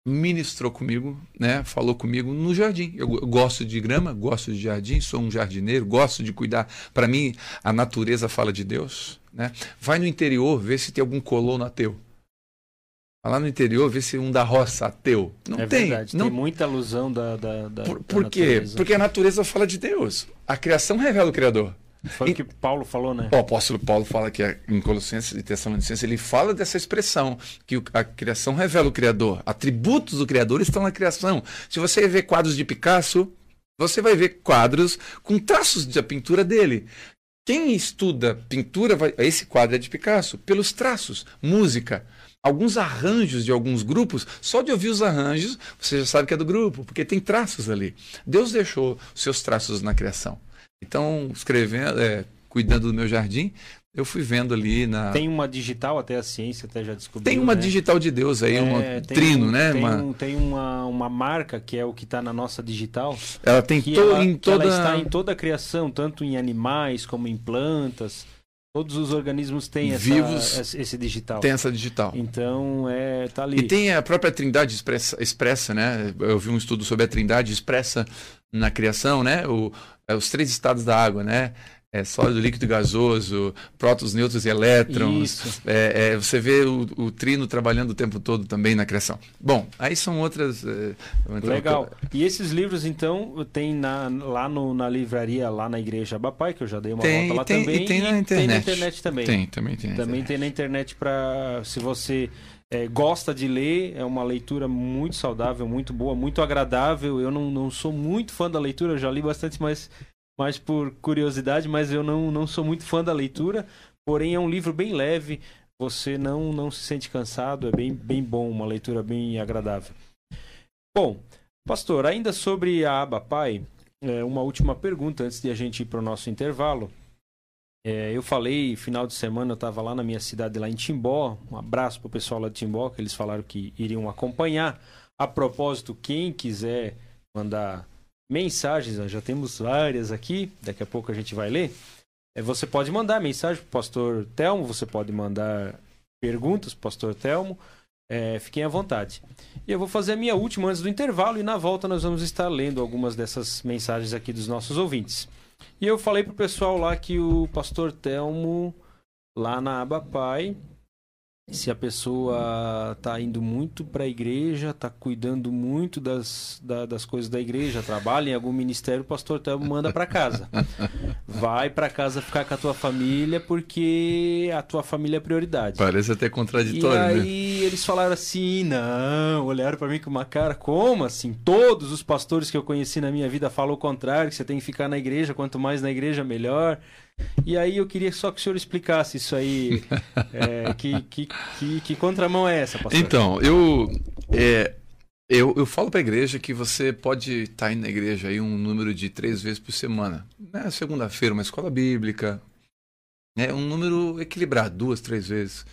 ministrou comigo, né? Falou comigo no jardim. Eu, gosto de grama, gosto de jardim, sou um jardineiro, gosto de cuidar. Para mim, a natureza fala de Deus, né? Vai no interior, vê se tem algum colono ateu. Vai lá no interior, vê se um da roça ateu. Não é tem. Verdade, não... Tem muita alusão da, da, da Por, por da quê? Natureza. Porque a natureza fala de Deus. A criação revela o Criador. Foi o que Paulo falou, né? O apóstolo Paulo fala que em Colossenses e Tessalonicenses, ele fala dessa expressão, que a criação revela o Criador. Atributos do Criador estão na criação. Se você ver quadros de Picasso, você vai ver quadros com traços da pintura dele. Quem estuda pintura, vai... esse quadro é de Picasso, pelos traços, música, alguns arranjos de alguns grupos, só de ouvir os arranjos, você já sabe que é do grupo, porque tem traços ali. Deus deixou seus traços na criação. Então, escrevendo, é, cuidando do meu jardim, eu fui vendo ali na. Tem uma digital, até a ciência até já descobriu. Tem uma né? digital de Deus aí, é, um trino, um, né? Tem, uma... Um, tem uma, uma marca que é o que está na nossa digital. Ela tem to, ela, em toda. Ela está em toda a criação, tanto em animais como em plantas. Todos os organismos têm essa, Vivos, esse digital. Tem essa digital. Então, é, tá ali. E tem a própria Trindade expressa, expressa, né? Eu vi um estudo sobre a Trindade expressa na criação, né? O, os três estados da água, né? É, sólido, líquido gasoso, prótons, nêutrons e elétrons. É, é, você vê o, o, trino trabalhando o tempo todo também na criação. Bom, aí são outras. É, Legal. E esses livros, então, tem na, lá no, na livraria, lá na Igreja Bapai, que eu já dei uma tem, volta lá tem, também. E tem na internet. Tem na internet também. Tem, também tem. Também tem na internet para. Se você é, gosta de ler, é uma leitura muito saudável, muito boa, muito agradável. Eu não, não sou muito fã da leitura, eu já li bastante, mas mais por curiosidade, mas eu não, não sou muito fã da leitura. Porém, é um livro bem leve, você não, não se sente cansado, é bem, bem bom, uma leitura bem agradável. Bom, pastor, ainda sobre a aba pai, é, uma última pergunta antes de a gente ir para o nosso intervalo. É, eu falei, final de semana, eu estava lá na minha cidade, lá em Timbó. Um abraço para o pessoal lá de Timbó, que eles falaram que iriam acompanhar. A propósito, quem quiser mandar mensagens, já temos várias aqui, daqui a pouco a gente vai ler. É, você pode mandar mensagem para o pastor Telmo, você pode mandar perguntas para o pastor Telmo. É, fiquem à vontade. E eu vou fazer a minha última antes do intervalo e na volta nós vamos estar lendo algumas dessas mensagens aqui dos nossos ouvintes. E eu falei pro pessoal lá que o pastor Telmo, lá na Aba Pai, se a pessoa tá indo muito para a igreja, tá cuidando muito das, da, das coisas da igreja, trabalha em algum ministério, o pastor Telmo manda para casa. [laughs] Vai para casa ficar com a tua família porque a tua família é prioridade. Parece até contraditório, e aí né? eles falaram assim: "Não", olharam para mim com uma cara, como assim? Todos os pastores que eu conheci na minha vida falam o contrário, que você tem que ficar na igreja, quanto mais na igreja melhor. E aí eu queria só que o senhor explicasse isso aí. [laughs] É, que, que, que, que, contramão é essa, pastor? Então, eu, é, eu, eu falo para a igreja que você pode estar tá indo na igreja aí um número de três vezes por semana. Né? Segunda-feira, uma escola bíblica. Né? Um número equilibrado, duas, três vezes.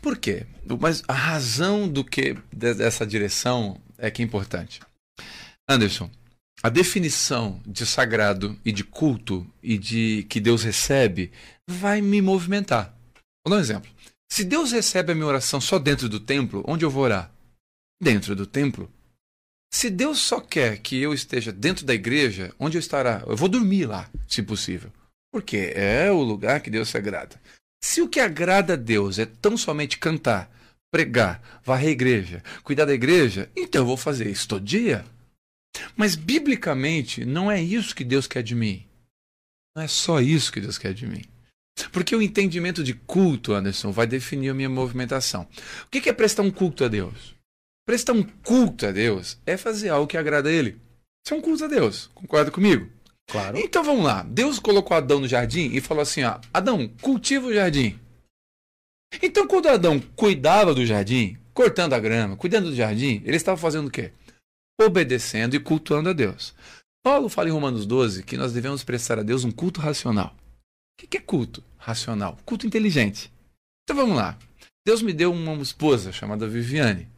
Por quê? Mas a razão do que dessa direção é que é importante. Anderson, a definição de sagrado e de culto e de que Deus recebe vai me movimentar. Vou dar um exemplo. Se Deus recebe a minha oração só dentro do templo, onde eu vou orar? Dentro do templo. Se Deus só quer que eu esteja dentro da igreja, onde eu estará? Eu vou dormir lá, se possível. Porque é o lugar que Deus se agrada. Se o que agrada a Deus é tão somente cantar, pregar, varrer a igreja, cuidar da igreja, então eu vou fazer isso todo dia. Mas biblicamente, não é isso que Deus quer de mim. Não é só isso que Deus quer de mim. Porque o entendimento de culto, Anderson, vai definir a minha movimentação. O que é prestar um culto a Deus? Prestar um culto a Deus é fazer algo que agrada a Ele. Isso é um culto a Deus. Concorda comigo? Claro. Então vamos lá. Deus colocou Adão no jardim e falou assim: ó, Adão, cultiva o jardim. Então, quando Adão cuidava do jardim, cortando a grama, cuidando do jardim, ele estava fazendo o quê? Obedecendo e cultuando a Deus. Paulo fala em Romanos 12 que nós devemos prestar a Deus um culto racional. O que é culto racional? Culto inteligente. Então vamos lá. Deus me deu uma esposa chamada Viviane.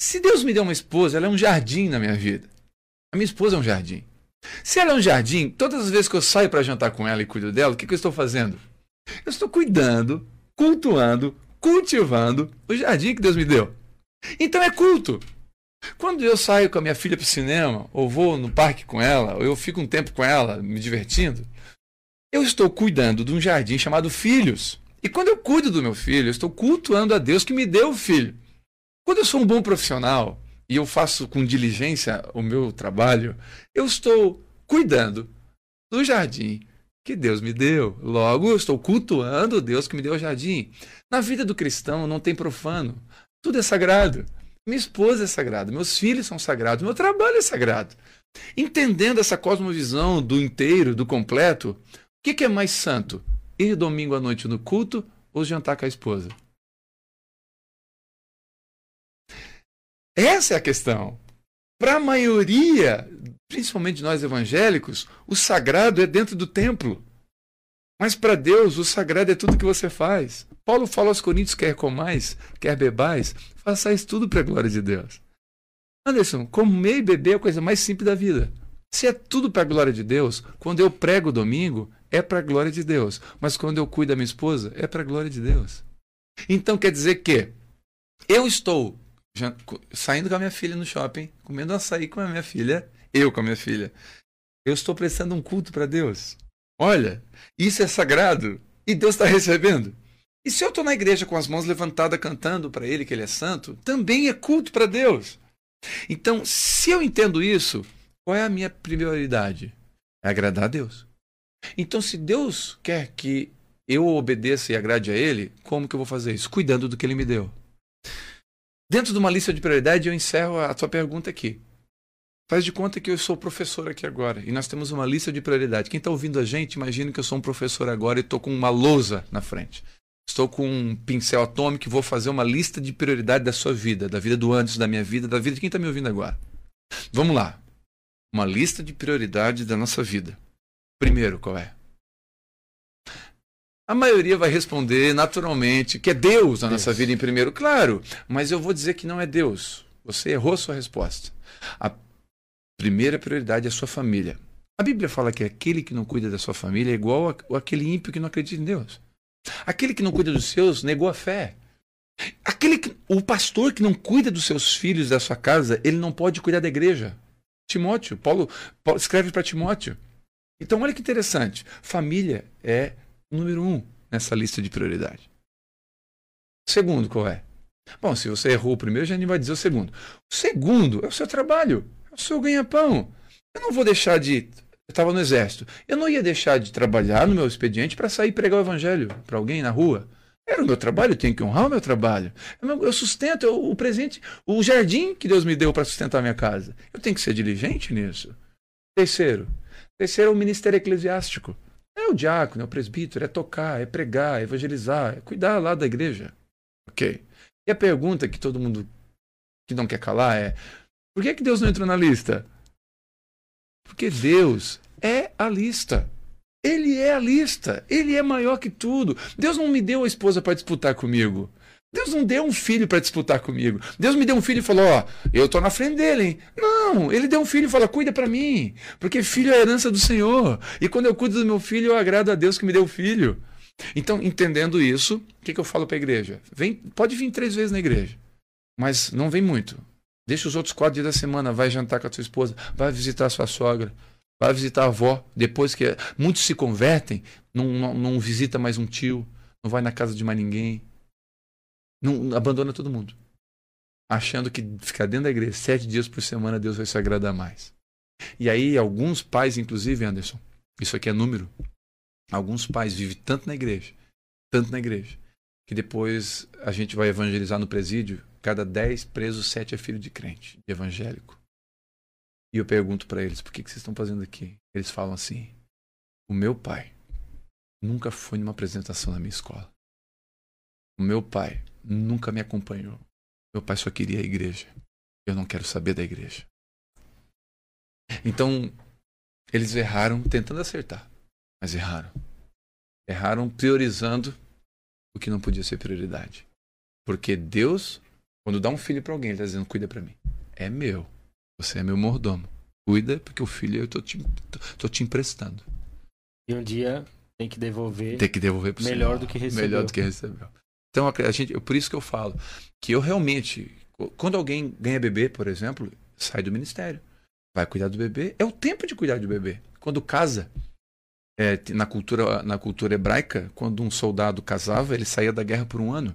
Se Deus me deu uma esposa, ela é um jardim na minha vida. A minha esposa é um jardim. Se ela é um jardim, todas as vezes que eu saio para jantar com ela e cuido dela, o que, que eu estou fazendo? Eu estou cuidando, cultuando, cultivando o jardim que Deus me deu. Então é culto. Quando eu saio com a minha filha para o cinema, ou vou no parque com ela, ou eu fico um tempo com ela, me divertindo, eu estou cuidando de um jardim chamado Filhos. E quando eu cuido do meu filho, eu estou cultuando a Deus que me deu o filho. Quando eu sou um bom profissional e eu faço com diligência o meu trabalho, eu estou cuidando do jardim que Deus me deu. Logo, eu estou cultuando o Deus que me deu o jardim. Na vida do cristão não tem profano. Tudo é sagrado. Minha esposa é sagrada, meus filhos são sagrados, meu trabalho é sagrado. Entendendo essa cosmovisão do inteiro, do completo, o que, que é mais santo? Ir domingo à noite no culto ou jantar com a esposa? Essa é a questão. Para a maioria, principalmente nós evangélicos, o sagrado é dentro do templo. Mas para Deus, o sagrado é tudo que você faz. Paulo fala aos Coríntios: quer comais, quer bebais, façais tudo para a glória de Deus. Anderson, comer e beber é a coisa mais simples da vida. Se é tudo para a glória de Deus, quando eu prego domingo, é para a glória de Deus. Mas quando eu cuido da minha esposa, é para a glória de Deus. Então quer dizer que eu estou saindo com a minha filha no shopping, comendo açaí com a minha filha, eu com a minha filha. Eu estou prestando um culto para Deus. Olha, isso é sagrado e Deus está recebendo. E se eu estou na igreja com as mãos levantadas cantando para Ele que Ele é santo, também é culto para Deus. Então, se eu entendo isso, qual é a minha prioridade? É agradar a Deus. Então, se Deus quer que eu obedeça e agrade a Ele, como que eu vou fazer isso? Cuidando do que Ele me deu. Dentro de uma lista de prioridade, eu encerro a tua pergunta aqui. Faz de conta que eu sou professor aqui agora e nós temos uma lista de prioridade. Quem está ouvindo a gente, imagina que eu sou um professor agora e estou com uma lousa na frente. Estou com um pincel atômico e vou fazer uma lista de prioridade da sua vida, da vida do antes, da minha vida, da vida de quem está me ouvindo agora. Vamos lá. Uma lista de prioridades da nossa vida. Primeiro, qual é? A maioria vai responder naturalmente que é Deus na Deus. nossa vida em primeiro, claro, mas eu vou dizer que não é Deus. Você errou sua resposta. A primeira prioridade é a sua família. A Bíblia fala que aquele que não cuida da sua família é igual aquele ímpio que não acredita em Deus. Aquele que não cuida dos seus negou a fé. Aquele que, o pastor que não cuida dos seus filhos, da sua casa, ele não pode cuidar da igreja. Timóteo, Paulo, Paulo escreve para Timóteo. Então, olha que interessante. Família é número um nessa lista de prioridade. Segundo, qual é? Bom, se você errou o primeiro, já nem vai dizer o segundo. O segundo é o seu trabalho, é o seu ganha-pão. Eu não vou deixar de. Estava no exército. Eu não ia deixar de trabalhar no meu expediente para sair pregar o evangelho para alguém na rua. Era o meu trabalho, eu tenho que honrar o meu trabalho. Eu sustento eu, o presente, o jardim que Deus me deu para sustentar a minha casa. Eu tenho que ser diligente nisso. Terceiro, terceiro é o ministério eclesiástico. É o diácono, é o presbítero, é tocar, é pregar, é evangelizar, é cuidar lá da igreja. Ok. E a pergunta que todo mundo que não quer calar é: por que, que Deus não entrou na lista? Porque Deus é a lista. Ele é a lista. Ele é maior que tudo. Deus não me deu a esposa para disputar comigo. Deus não deu um filho para disputar comigo. Deus me deu um filho e falou: Ó, eu tô na frente dele, hein? Não, ele deu um filho e falou: Cuida para mim, porque filho é a herança do Senhor. E quando eu cuido do meu filho, eu agrado a Deus que me deu o filho. Então, entendendo isso, o que, que eu falo para a igreja? Vem, pode vir três vezes na igreja, mas não vem muito. Deixa os outros quatro dias da semana, vai jantar com a sua esposa, vai visitar a sua sogra, vai visitar a avó. Depois que muitos se convertem, não, não, não visita mais um tio, não vai na casa de mais ninguém, não abandona todo mundo, achando que ficar dentro da igreja sete dias por semana Deus vai se agradar mais. E aí alguns pais, inclusive, Anderson, isso aqui é número, alguns pais vivem tanto na igreja, tanto na igreja, que depois a gente vai evangelizar no presídio Cada dez presos, sete é filho de crente, de evangélico. E eu pergunto para eles: por que, que vocês estão fazendo aqui? Eles falam assim: o meu pai nunca foi numa apresentação na minha escola. O meu pai nunca me acompanhou. Meu pai só queria a igreja. Eu não quero saber da igreja. Então, eles erraram tentando acertar, mas erraram. Erraram priorizando o que não podia ser prioridade. Porque Deus quando dá um filho para alguém, ele está dizendo: cuida para mim. É meu. Você é meu mordomo. Cuida, porque o filho eu tô te, tô, tô te emprestando. E um dia tem que devolver. Tem que devolver pro melhor Senhor. do que recebeu. Melhor do que recebeu. Então, a gente, por isso que eu falo que eu realmente, quando alguém ganha bebê, por exemplo, sai do ministério, vai cuidar do bebê, é o tempo de cuidar do bebê. Quando casa, é, na cultura na cultura hebraica, quando um soldado casava, ele saía da guerra por um ano.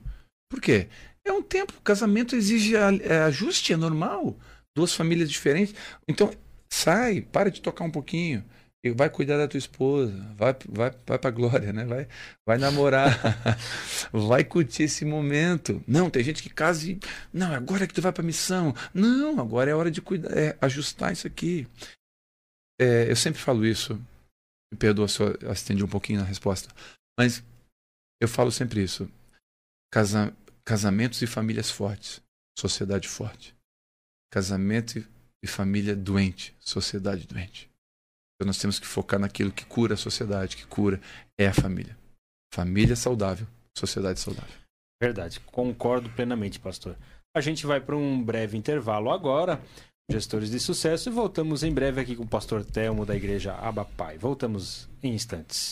Por quê? É um tempo. Casamento exige é, ajuste, é normal. Duas famílias diferentes. Então, sai, para de tocar um pouquinho. E vai cuidar da tua esposa. Vai, vai, vai pra glória, né? Vai, vai namorar. [laughs] vai curtir esse momento. Não, tem gente que casa e. Não, agora que tu vai pra missão. Não, agora é hora de cuidar, é, ajustar isso aqui. É, eu sempre falo isso. Me perdoa se eu estendi um pouquinho na resposta. Mas eu falo sempre isso. Casa, Casamentos e famílias fortes, sociedade forte. Casamento e família doente, sociedade doente. Então nós temos que focar naquilo que cura a sociedade, que cura é a família. Família saudável, sociedade saudável. Verdade, concordo plenamente, pastor. A gente vai para um breve intervalo agora, gestores de sucesso, e voltamos em breve aqui com o pastor Telmo da igreja Abapai. Voltamos em instantes.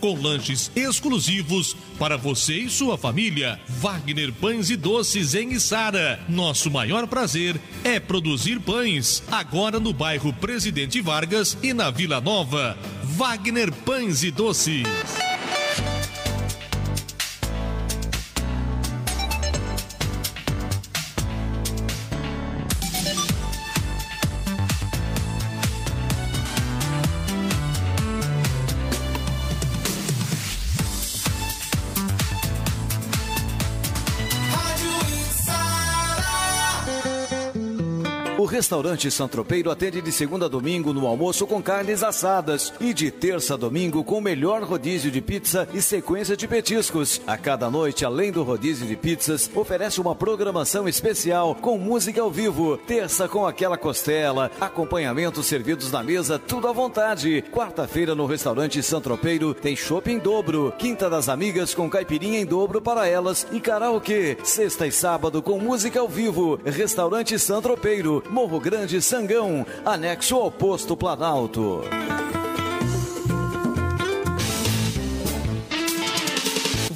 com lanches exclusivos para você e sua família. Wagner Pães e Doces em Içara. Nosso maior prazer é produzir pães. Agora no bairro Presidente Vargas e na Vila Nova. Wagner Pães e Doces. Restaurante Santropeiro atende de segunda a domingo no almoço com carnes assadas e de terça a domingo com o melhor rodízio de pizza e sequência de petiscos. A cada noite, além do rodízio de pizzas, oferece uma programação especial com música ao vivo. Terça com aquela costela, acompanhamentos servidos na mesa, tudo à vontade. Quarta-feira no restaurante Santropeiro tem shopping dobro. Quinta das amigas com caipirinha em dobro para elas e karaokê. Sexta e sábado com música ao vivo. Restaurante Santropeiro, Morro Grande Sangão, anexo ao posto Planalto.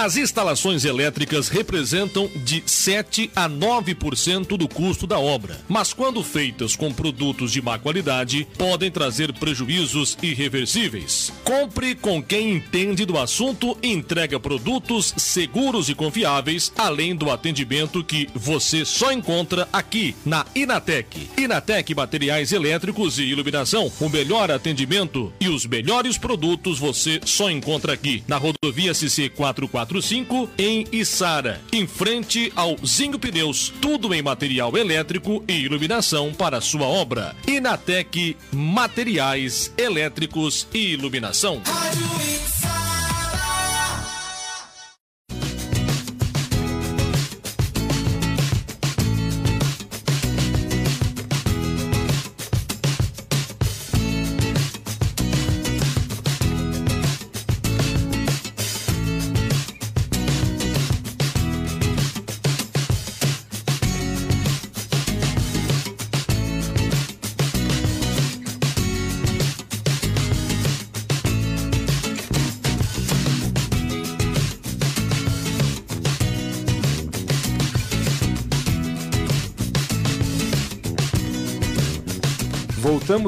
As instalações elétricas representam de 7 a 9% do custo da obra, mas quando feitas com produtos de má qualidade, podem trazer prejuízos irreversíveis. Compre com quem entende do assunto e entrega produtos seguros e confiáveis, além do atendimento que você só encontra aqui na Inatec. Inatec Materiais Elétricos e Iluminação, o melhor atendimento e os melhores produtos você só encontra aqui na rodovia CC 44 445 em Içara, em frente ao Zinho Pneus. Tudo em material elétrico e iluminação para sua obra. Inatec Materiais Elétricos e Iluminação. Rádio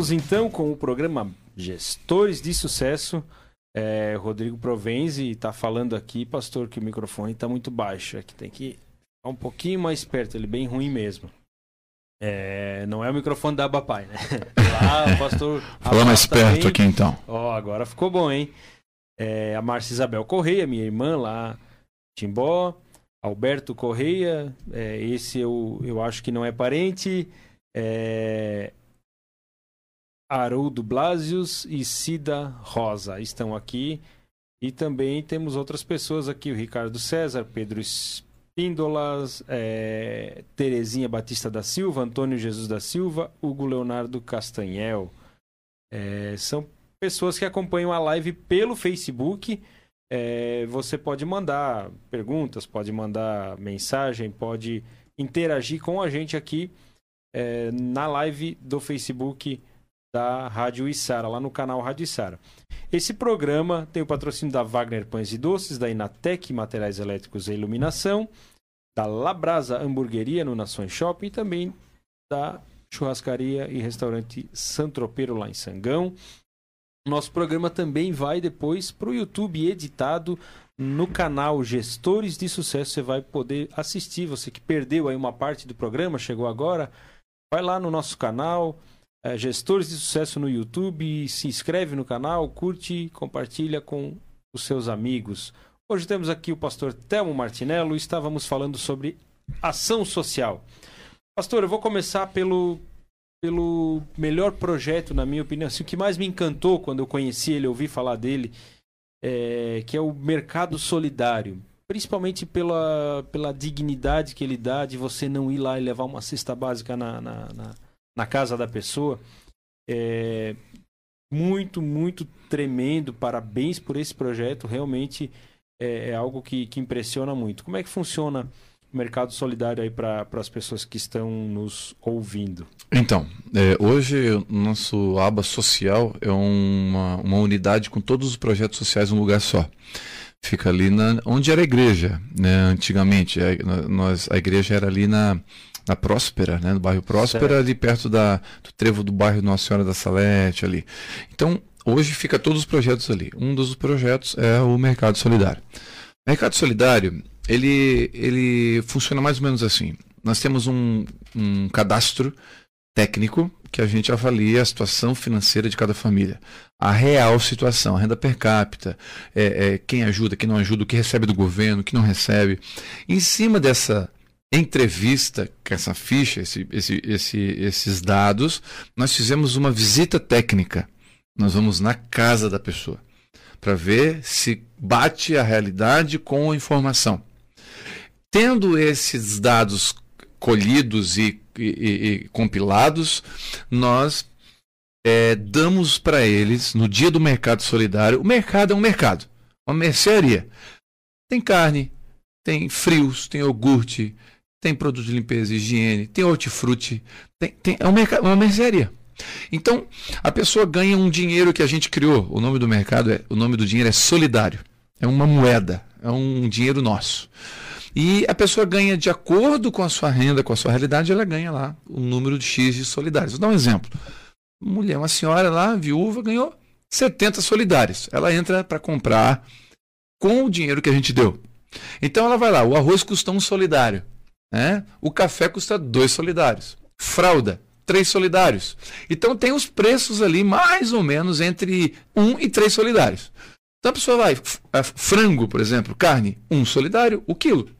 Voltamos então com o programa Gestores de Sucesso. É, Rodrigo Provenzi está falando aqui, pastor, que o microfone está muito baixo. É que tem que ficar um pouquinho mais perto, ele é bem ruim mesmo. É, não é o microfone da Abapai, né? [laughs] Lá, o pastor. Fala mais perto aqui então. Ó, agora ficou bom, hein? É, a Márcia Isabel Correia, minha irmã lá, Timbó. Alberto Correia, é, esse eu, eu acho que não é parente. É, Haroldo Blasius e Cida Rosa estão aqui. E também temos outras pessoas aqui, o Ricardo César, Pedro Espíndolas, é, Terezinha Batista da Silva, Antônio Jesus da Silva, Hugo Leonardo Castanhel. É, são pessoas que acompanham a live pelo Facebook. É, você pode mandar perguntas, pode mandar mensagem, pode interagir com a gente aqui é, na live do Facebook da Rádio Içara, lá no canal Rádio Içara. Esse programa tem o patrocínio da Wagner Pães e Doces, da Inatec Materiais Elétricos e Iluminação, da Labrasa Hamburgueria no Nações Shopping e também da Churrascaria e Restaurante Santropeiro lá em Sangão. Nosso programa também vai depois para o YouTube editado no canal Gestores de Sucesso. Você vai poder assistir. Você que perdeu aí uma parte do programa, chegou agora, vai lá no nosso canal, é, gestores de sucesso no YouTube, se inscreve no canal, curte, compartilha com os seus amigos. Hoje temos aqui o pastor Telmo Martinello e estávamos falando sobre ação social. Pastor, eu vou começar pelo, pelo melhor projeto, na minha opinião. Assim, o que mais me encantou quando eu conheci ele, ouvi falar dele, é, que é o Mercado Solidário. Principalmente pela, pela dignidade que ele dá de você não ir lá e levar uma cesta básica na, na, na na casa da pessoa. É muito, muito tremendo. Parabéns por esse projeto. Realmente é, é algo que, que impressiona muito. Como é que funciona o mercado solidário aí para as pessoas que estão nos ouvindo? Então, é, hoje nosso aba social é uma, uma unidade com todos os projetos sociais num lugar só. Fica ali na, onde era a igreja, né? Antigamente, a, nós, a igreja era ali na, na Próspera, né? No bairro Próspera, certo. ali perto da, do trevo do bairro Nossa Senhora da Salete ali. Então, hoje fica todos os projetos ali. Um dos projetos é o Mercado Solidário. O Mercado Solidário, ele, ele funciona mais ou menos assim. Nós temos um, um cadastro técnico que a gente avalia a situação financeira de cada família. A real situação, a renda per capita, é, é, quem ajuda, quem não ajuda, o que recebe do governo, o que não recebe. Em cima dessa entrevista, com essa ficha, esse, esse, esse, esses dados, nós fizemos uma visita técnica. Nós vamos na casa da pessoa para ver se bate a realidade com a informação. Tendo esses dados colhidos e, e, e compilados, nós é, damos para eles, no dia do mercado solidário, o mercado é um mercado, uma mercearia. Tem carne, tem frios, tem iogurte, tem produto de limpeza e higiene, tem hortifruti, tem, tem, é um mercado, uma mercearia. Então, a pessoa ganha um dinheiro que a gente criou. O nome do mercado é, o nome do dinheiro é solidário. É uma moeda, é um dinheiro nosso. E a pessoa ganha de acordo com a sua renda, com a sua realidade, ela ganha lá um número de X de solidários. Vou dar um exemplo. Mulher, uma senhora lá, viúva, ganhou 70 solidários. Ela entra para comprar com o dinheiro que a gente deu. Então ela vai lá, o arroz custa um solidário. Né? O café custa dois solidários. Fralda, três solidários. Então tem os preços ali mais ou menos entre um e três solidários. Então a pessoa vai, frango, por exemplo, carne, um solidário, o quilo.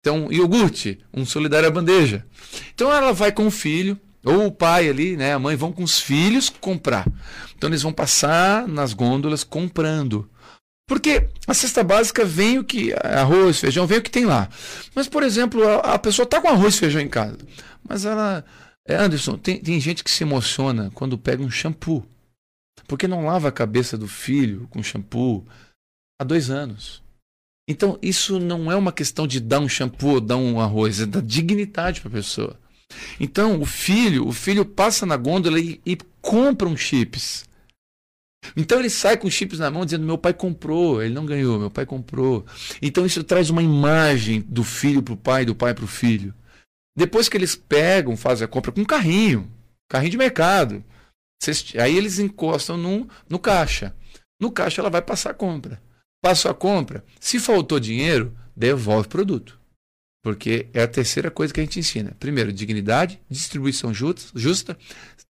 Então, iogurte, um solidário à bandeja. Então ela vai com o filho, ou o pai ali, né, a mãe vão com os filhos comprar. Então eles vão passar nas gôndolas comprando. Porque a cesta básica vem o que arroz, feijão, vem o que tem lá. Mas por exemplo, a, a pessoa está com arroz e feijão em casa, mas ela é, Anderson, tem, tem gente que se emociona quando pega um shampoo. Porque não lava a cabeça do filho com shampoo há dois anos. Então, isso não é uma questão de dar um shampoo ou dar um arroz, é dar dignidade para a pessoa. Então, o filho, o filho passa na gôndola e, e compra um chips. Então ele sai com chips na mão dizendo: meu pai comprou, ele não ganhou, meu pai comprou. Então isso traz uma imagem do filho para o pai, do pai para o filho. Depois que eles pegam, fazem a compra com um carrinho, carrinho de mercado. Aí eles encostam no, no caixa. No caixa ela vai passar a compra. Passa a compra. Se faltou dinheiro, devolve o produto. Porque é a terceira coisa que a gente ensina. Primeiro, dignidade, distribuição justa.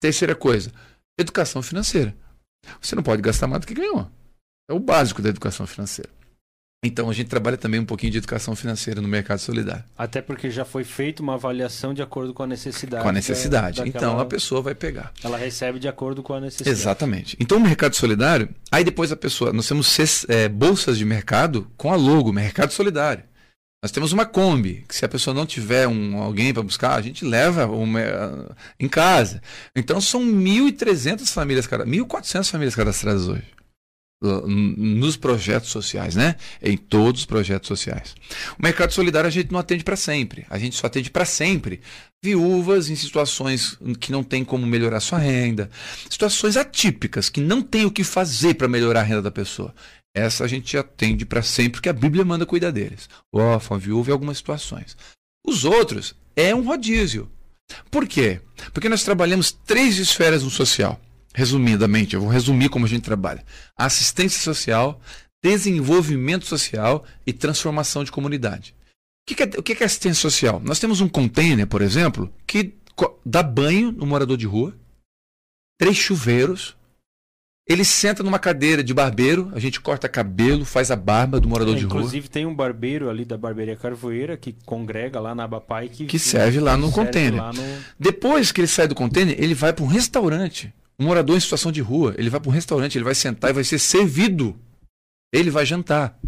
Terceira coisa, educação financeira. Você não pode gastar mais do que ganhou. É o básico da educação financeira. Então a gente trabalha também um pouquinho de educação financeira no mercado solidário. Até porque já foi feita uma avaliação de acordo com a necessidade. Com a necessidade. Da, daquela... Então a pessoa vai pegar. Ela recebe de acordo com a necessidade. Exatamente. Então o mercado solidário, aí depois a pessoa, nós temos é, bolsas de mercado com a logo Mercado Solidário. Nós temos uma Kombi, que se a pessoa não tiver um, alguém para buscar, a gente leva uma, em casa. Então são 1.300 famílias, 1.400 famílias cadastradas hoje nos projetos sociais, né? Em todos os projetos sociais. O mercado solidário a gente não atende para sempre. A gente só atende para sempre viúvas em situações que não tem como melhorar sua renda, situações atípicas que não tem o que fazer para melhorar a renda da pessoa. Essa a gente atende para sempre, porque a Bíblia manda cuidar deles. Órfão, viúva em algumas situações. Os outros é um rodízio. Por quê? Porque nós trabalhamos três esferas no social resumidamente, eu vou resumir como a gente trabalha: assistência social, desenvolvimento social e transformação de comunidade. O que é, o que é assistência social? Nós temos um container, por exemplo, que dá banho no morador de rua, três chuveiros. Ele senta numa cadeira de barbeiro, a gente corta cabelo, faz a barba do morador é, de rua. Inclusive tem um barbeiro ali da barbearia Carvoeira que congrega lá na Abapai que, que serve lá no container. Lá no... Depois que ele sai do container, ele vai para um restaurante um morador em situação de rua, ele vai para um restaurante, ele vai sentar e vai ser servido. Ele vai jantar.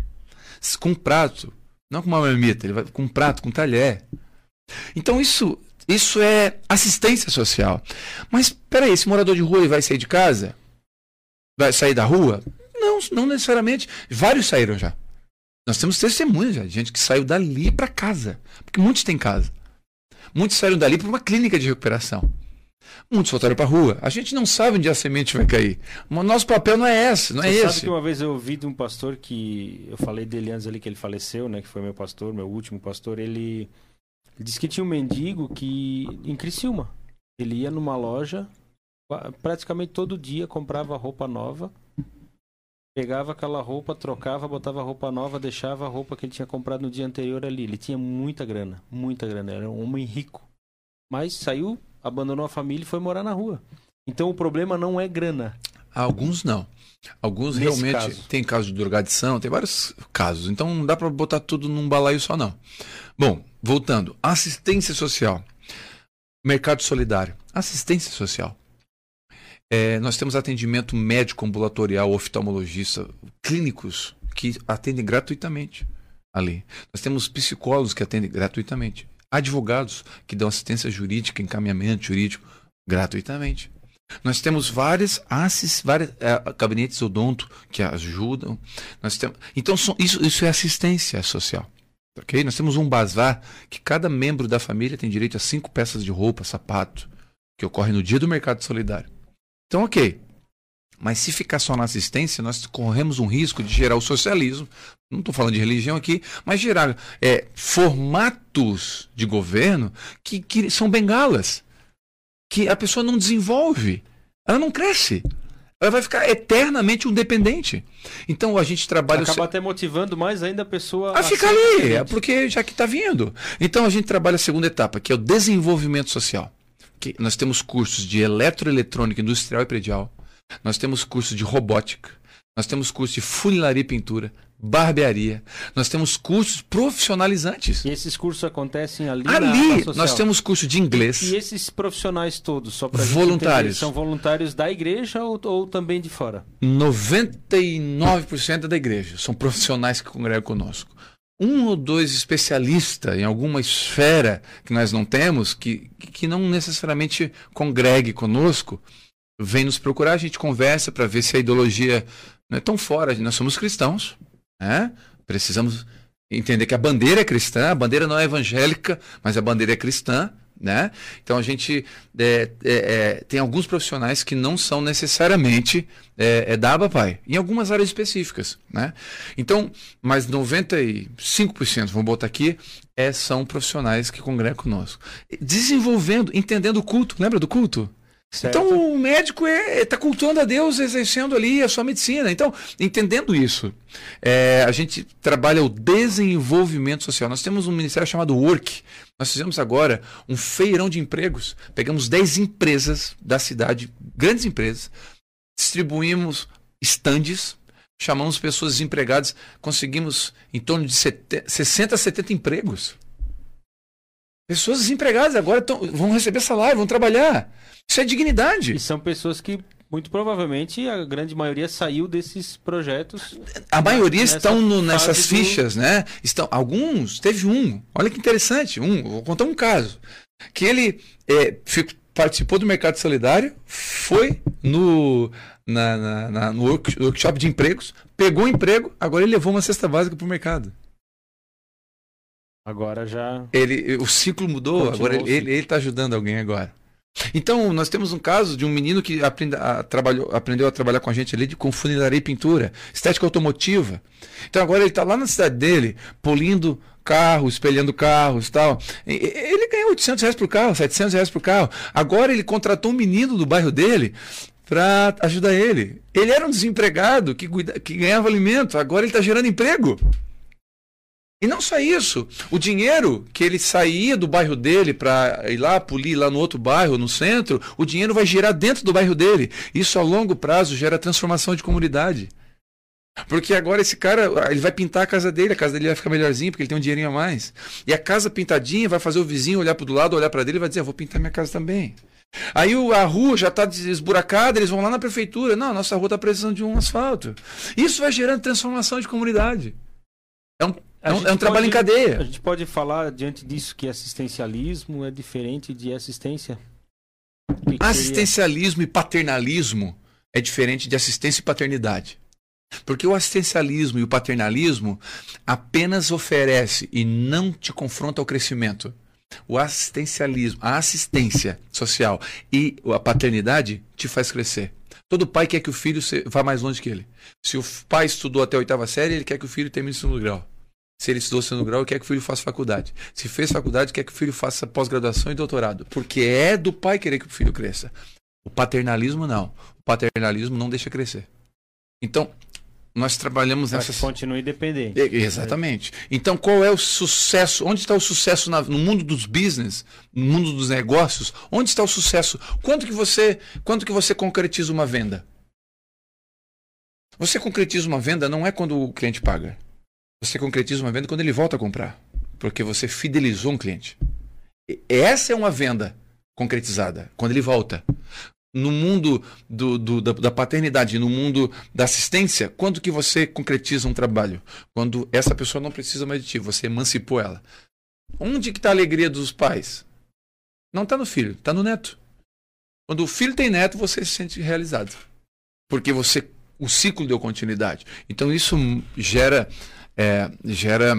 Com um prato. Não com uma marmita, ele vai com um prato, com um talher. Então isso, isso é assistência social. Mas peraí, esse morador de rua ele vai sair de casa? Vai sair da rua? Não, não necessariamente. Vários saíram já. Nós temos testemunhas já, de gente que saiu dali para casa. Porque muitos têm casa. Muitos saíram dali para uma clínica de recuperação. Muitos voltaram para a rua. A gente não sabe onde a semente vai cair. O nosso papel não é esse, não é Você é sabe esse. que uma vez eu ouvi de um pastor que eu falei dele antes ali que ele faleceu, né, que foi meu pastor, meu último pastor, ele, ele disse que tinha um mendigo que em Criciúma. Ele ia numa loja praticamente todo dia comprava roupa nova, pegava aquela roupa, trocava, botava roupa nova, deixava a roupa que ele tinha comprado no dia anterior ali. Ele tinha muita grana, muita grana, era um homem rico. Mas saiu abandonou a família e foi morar na rua. Então o problema não é grana. Alguns não. Alguns Nesse realmente caso. tem casos de drogadição, tem vários casos. Então não dá para botar tudo num balaio só não. Bom, voltando, assistência social. Mercado solidário. Assistência social. É, nós temos atendimento médico ambulatorial, oftalmologista, clínicos que atendem gratuitamente ali. Nós temos psicólogos que atendem gratuitamente advogados que dão assistência jurídica, encaminhamento jurídico gratuitamente. Nós temos várias, assis, várias é, gabinetes odonto que ajudam. Nós temos, então, isso, isso é assistência social. Okay? Nós temos um bazar que cada membro da família tem direito a cinco peças de roupa, sapato, que ocorre no dia do mercado solidário. Então, ok. Mas se ficar só na assistência, nós corremos um risco de gerar o socialismo. Não estou falando de religião aqui, mas gerar é, formatos de governo que, que são bengalas. Que a pessoa não desenvolve. Ela não cresce ela vai ficar eternamente um dependente. Então a gente trabalha. Acaba até motivando mais ainda a pessoa a, a ficar ali, é porque já que está vindo. Então a gente trabalha a segunda etapa, que é o desenvolvimento social. Que nós temos cursos de eletroeletrônica industrial e predial, nós temos curso de robótica, nós temos curso de funilaria e pintura, barbearia, nós temos cursos profissionalizantes. E esses cursos acontecem ali? Ali nós temos curso de inglês. E, esses profissionais todos, só para voluntários, entender, são voluntários da igreja ou, ou também de fora? 99% da igreja são profissionais que congregam conosco um ou dois especialistas em alguma esfera que nós não temos, que, que não necessariamente congregue conosco, vem nos procurar, a gente conversa para ver se a ideologia não é tão fora. Nós somos cristãos, né? precisamos entender que a bandeira é cristã, a bandeira não é evangélica, mas a bandeira é cristã. Né? Então a gente é, é, é, tem alguns profissionais que não são necessariamente é, é da Abapai, em algumas áreas específicas. Né? Então, mas 95%, vamos botar aqui, é, são profissionais que congregam conosco. Desenvolvendo, entendendo o culto. Lembra do culto? Certo. Então o médico está é, tá cultuando a Deus, exercendo ali a sua medicina. Então, entendendo isso, é, a gente trabalha o desenvolvimento social. Nós temos um ministério chamado Work. Nós fizemos agora um feirão de empregos. Pegamos 10 empresas da cidade, grandes empresas, distribuímos estandes, chamamos pessoas desempregadas, conseguimos em torno de 60 a 70 empregos. Pessoas desempregadas agora tão, vão receber salário, vão trabalhar. Isso é dignidade. E são pessoas que muito provavelmente a grande maioria saiu desses projetos. A maioria nessa estão no, nessas fichas, do... né? Estão alguns. Teve um. Olha que interessante. Um. Vou contar um caso que ele é, fico, participou do mercado solidário, foi no na, na, na, no workshop de empregos, pegou um emprego, agora ele levou uma cesta básica para o mercado. Agora já. Ele, o ciclo mudou, Continuou agora ele está ajudando alguém agora. Então, nós temos um caso de um menino que a, trabalhou, aprendeu a trabalhar com a gente ali de, com e pintura, estética automotiva. Então, agora ele está lá na cidade dele, polindo carros, espelhando carros e tal. Ele ganhou 800 reais por carro, 700 reais por carro. Agora ele contratou um menino do bairro dele para ajudar ele. Ele era um desempregado que, que ganhava alimento, agora ele está gerando emprego. E não só isso, o dinheiro que ele saía do bairro dele para ir lá polir lá no outro bairro, no centro, o dinheiro vai girar dentro do bairro dele. Isso a longo prazo gera transformação de comunidade. Porque agora esse cara, ele vai pintar a casa dele, a casa dele vai ficar melhorzinha, porque ele tem um dinheirinho a mais. E a casa pintadinha vai fazer o vizinho olhar para o lado, olhar para dele e vai dizer: vou pintar minha casa também. Aí a rua já está esburacada, eles vão lá na prefeitura. Não, nossa rua está precisando de um asfalto. Isso vai gerando transformação de comunidade. É um é um, é um trabalho em cadeia. A gente pode falar diante disso que assistencialismo é diferente de assistência? Que que Assistencialismo seria? e paternalismo é diferente de assistência e paternidade. Porque o assistencialismo e o paternalismo apenas oferece e não te confronta ao crescimento. O assistencialismo, a assistência social e a paternidade te faz crescer. Todo pai quer que o filho vá mais longe que ele. Se o pai estudou até a oitava série, ele quer que o filho termine o segundo grau. Se ele estudou segundo grau, quer que o filho faça faculdade. Se fez faculdade, quer que o filho faça pós-graduação e doutorado. Porque é do pai querer que o filho cresça. O paternalismo não. O paternalismo não deixa crescer. Então, nós trabalhamos nessa. Continue dependente. Exatamente. Então, qual é o sucesso? Onde está o sucesso no mundo dos business, no mundo dos negócios? Onde está o sucesso? Quanto que você, quanto que você concretiza uma venda? Você concretiza uma venda não é quando o cliente paga. Você concretiza uma venda quando ele volta a comprar, porque você fidelizou um cliente. Essa é uma venda concretizada, quando ele volta no mundo do, do, da, da, paternidade, no mundo da assistência, quando que você concretiza um trabalho? Quando essa pessoa não precisa mais de ti, você emancipou ela. Onde que está a alegria dos pais? Não está no filho, está no neto. Quando o filho tem neto, você se sente realizado. Porque você o ciclo deu continuidade. Então isso gera, é, gera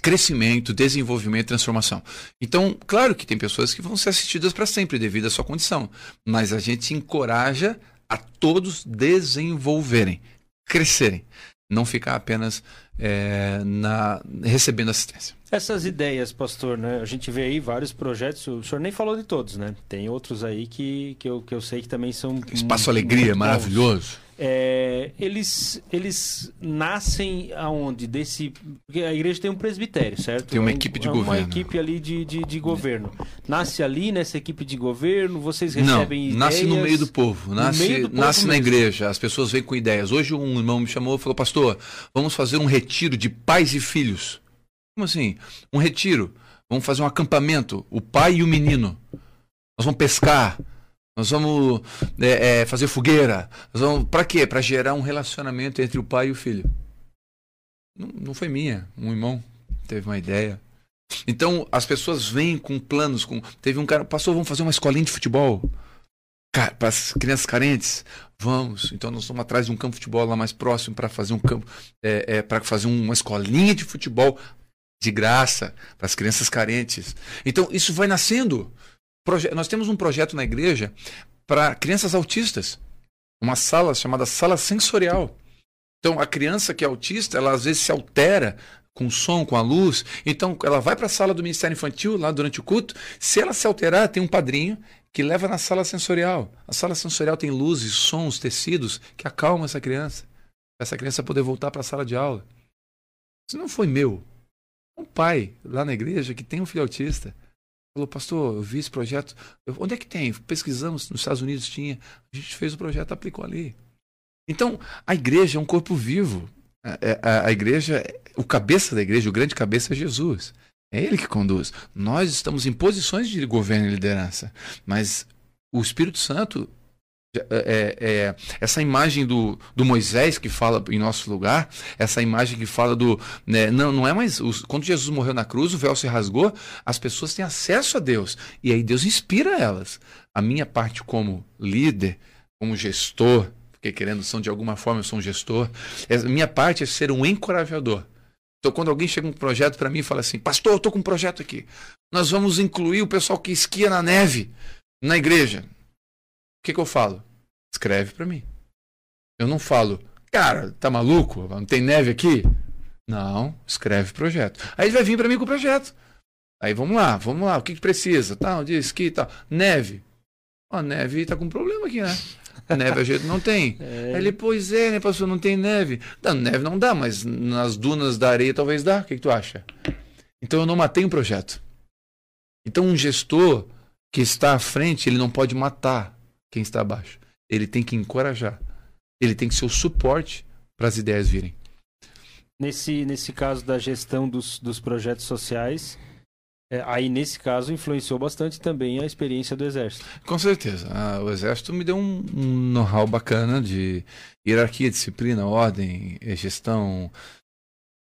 crescimento, desenvolvimento, transformação. Então, claro que tem pessoas que vão ser assistidas para sempre devido à sua condição, mas a gente encoraja a todos desenvolverem, crescerem, não ficar apenas é, na, recebendo assistência. Essas ideias, pastor, né? A gente vê aí vários projetos, o senhor nem falou de todos, né? Tem outros aí que, que, eu, que eu sei que também são. Espaço Alegria, maravilhoso. É, eles, eles nascem aonde? Desse. Porque a igreja tem um presbitério, certo? Tem uma é equipe de é governo. Uma equipe ali de, de, de, governo. Nasce ali nessa equipe de governo, vocês recebem Não, nasce no meio do povo. Nasce, do povo nasce na igreja. As pessoas vêm com ideias. Hoje um irmão me chamou e falou, pastor, vamos fazer um retiro de pais e filhos. Como assim? Um retiro. Vamos fazer um acampamento. O pai e o menino. Nós vamos pescar nós vamos é, é, fazer fogueira. Nós vamos para quê? Para gerar um relacionamento entre o pai e o filho. Não, não foi minha. Um irmão teve uma ideia. Então as pessoas vêm com planos. Com teve um cara passou, vamos fazer uma escolinha de futebol para as crianças carentes. Vamos. Então nós estamos atrás de um campo de futebol lá mais próximo para fazer um campo, é, é para fazer uma escolinha de futebol de graça para as crianças carentes. Então isso vai nascendo. Nós temos um projeto na igreja para crianças autistas. Uma sala chamada sala sensorial. Então, a criança que é autista, ela às vezes se altera com o som, com a luz. Então, ela vai para a sala do Ministério Infantil, lá durante o culto. Se ela se alterar, tem um padrinho que leva na sala sensorial. A sala sensorial tem luzes, sons, tecidos que acalmam essa criança. Essa criança poder voltar para a sala de aula. Isso não foi meu. Um pai lá na igreja que tem um filho autista falou, pastor, eu vi esse projeto. Eu, onde é que tem? Pesquisamos, nos Estados Unidos tinha. A gente fez o projeto, aplicou ali. Então, a igreja é um corpo vivo. A, é, a, a igreja, o cabeça da igreja, o grande cabeça é Jesus. É ele que conduz. Nós estamos em posições de governo e liderança, mas o Espírito Santo é, é, é, essa imagem do, do Moisés que fala em nosso lugar, essa imagem que fala do. Né, não, não é mais. Os, quando Jesus morreu na cruz, o véu se rasgou, as pessoas têm acesso a Deus. E aí Deus inspira elas. A minha parte como líder, como gestor, porque querendo são de alguma forma eu sou um gestor, a minha parte é ser um encorajador. Então, quando alguém chega um projeto para mim e fala assim, pastor, eu estou com um projeto aqui. Nós vamos incluir o pessoal que esquia na neve na igreja que, que eu falo? Escreve para mim. Eu não falo, cara, tá maluco? Não tem neve aqui? Não, escreve projeto. Aí ele vai vir para mim com o projeto. Aí vamos lá, vamos lá, o que, que precisa? Tá, um dia esqui e tal. Neve. Ó, neve tá com problema aqui, né? Neve a gente não tem. [laughs] É. Aí ele, pois é, né, pastor, não tem neve. Não, neve não dá, mas nas dunas da areia talvez dá. O que, que tu acha? Então eu não matei um projeto. Então um gestor que está à frente, ele não pode matar quem está abaixo. Ele tem que encorajar. Ele tem que ser o suporte para as ideias virem. Nesse, nesse caso da gestão dos, dos projetos sociais, é, aí nesse caso influenciou bastante também a experiência do Exército. Com certeza. Ah, o Exército me deu um, um know-how bacana de hierarquia, disciplina, ordem, eh, gestão,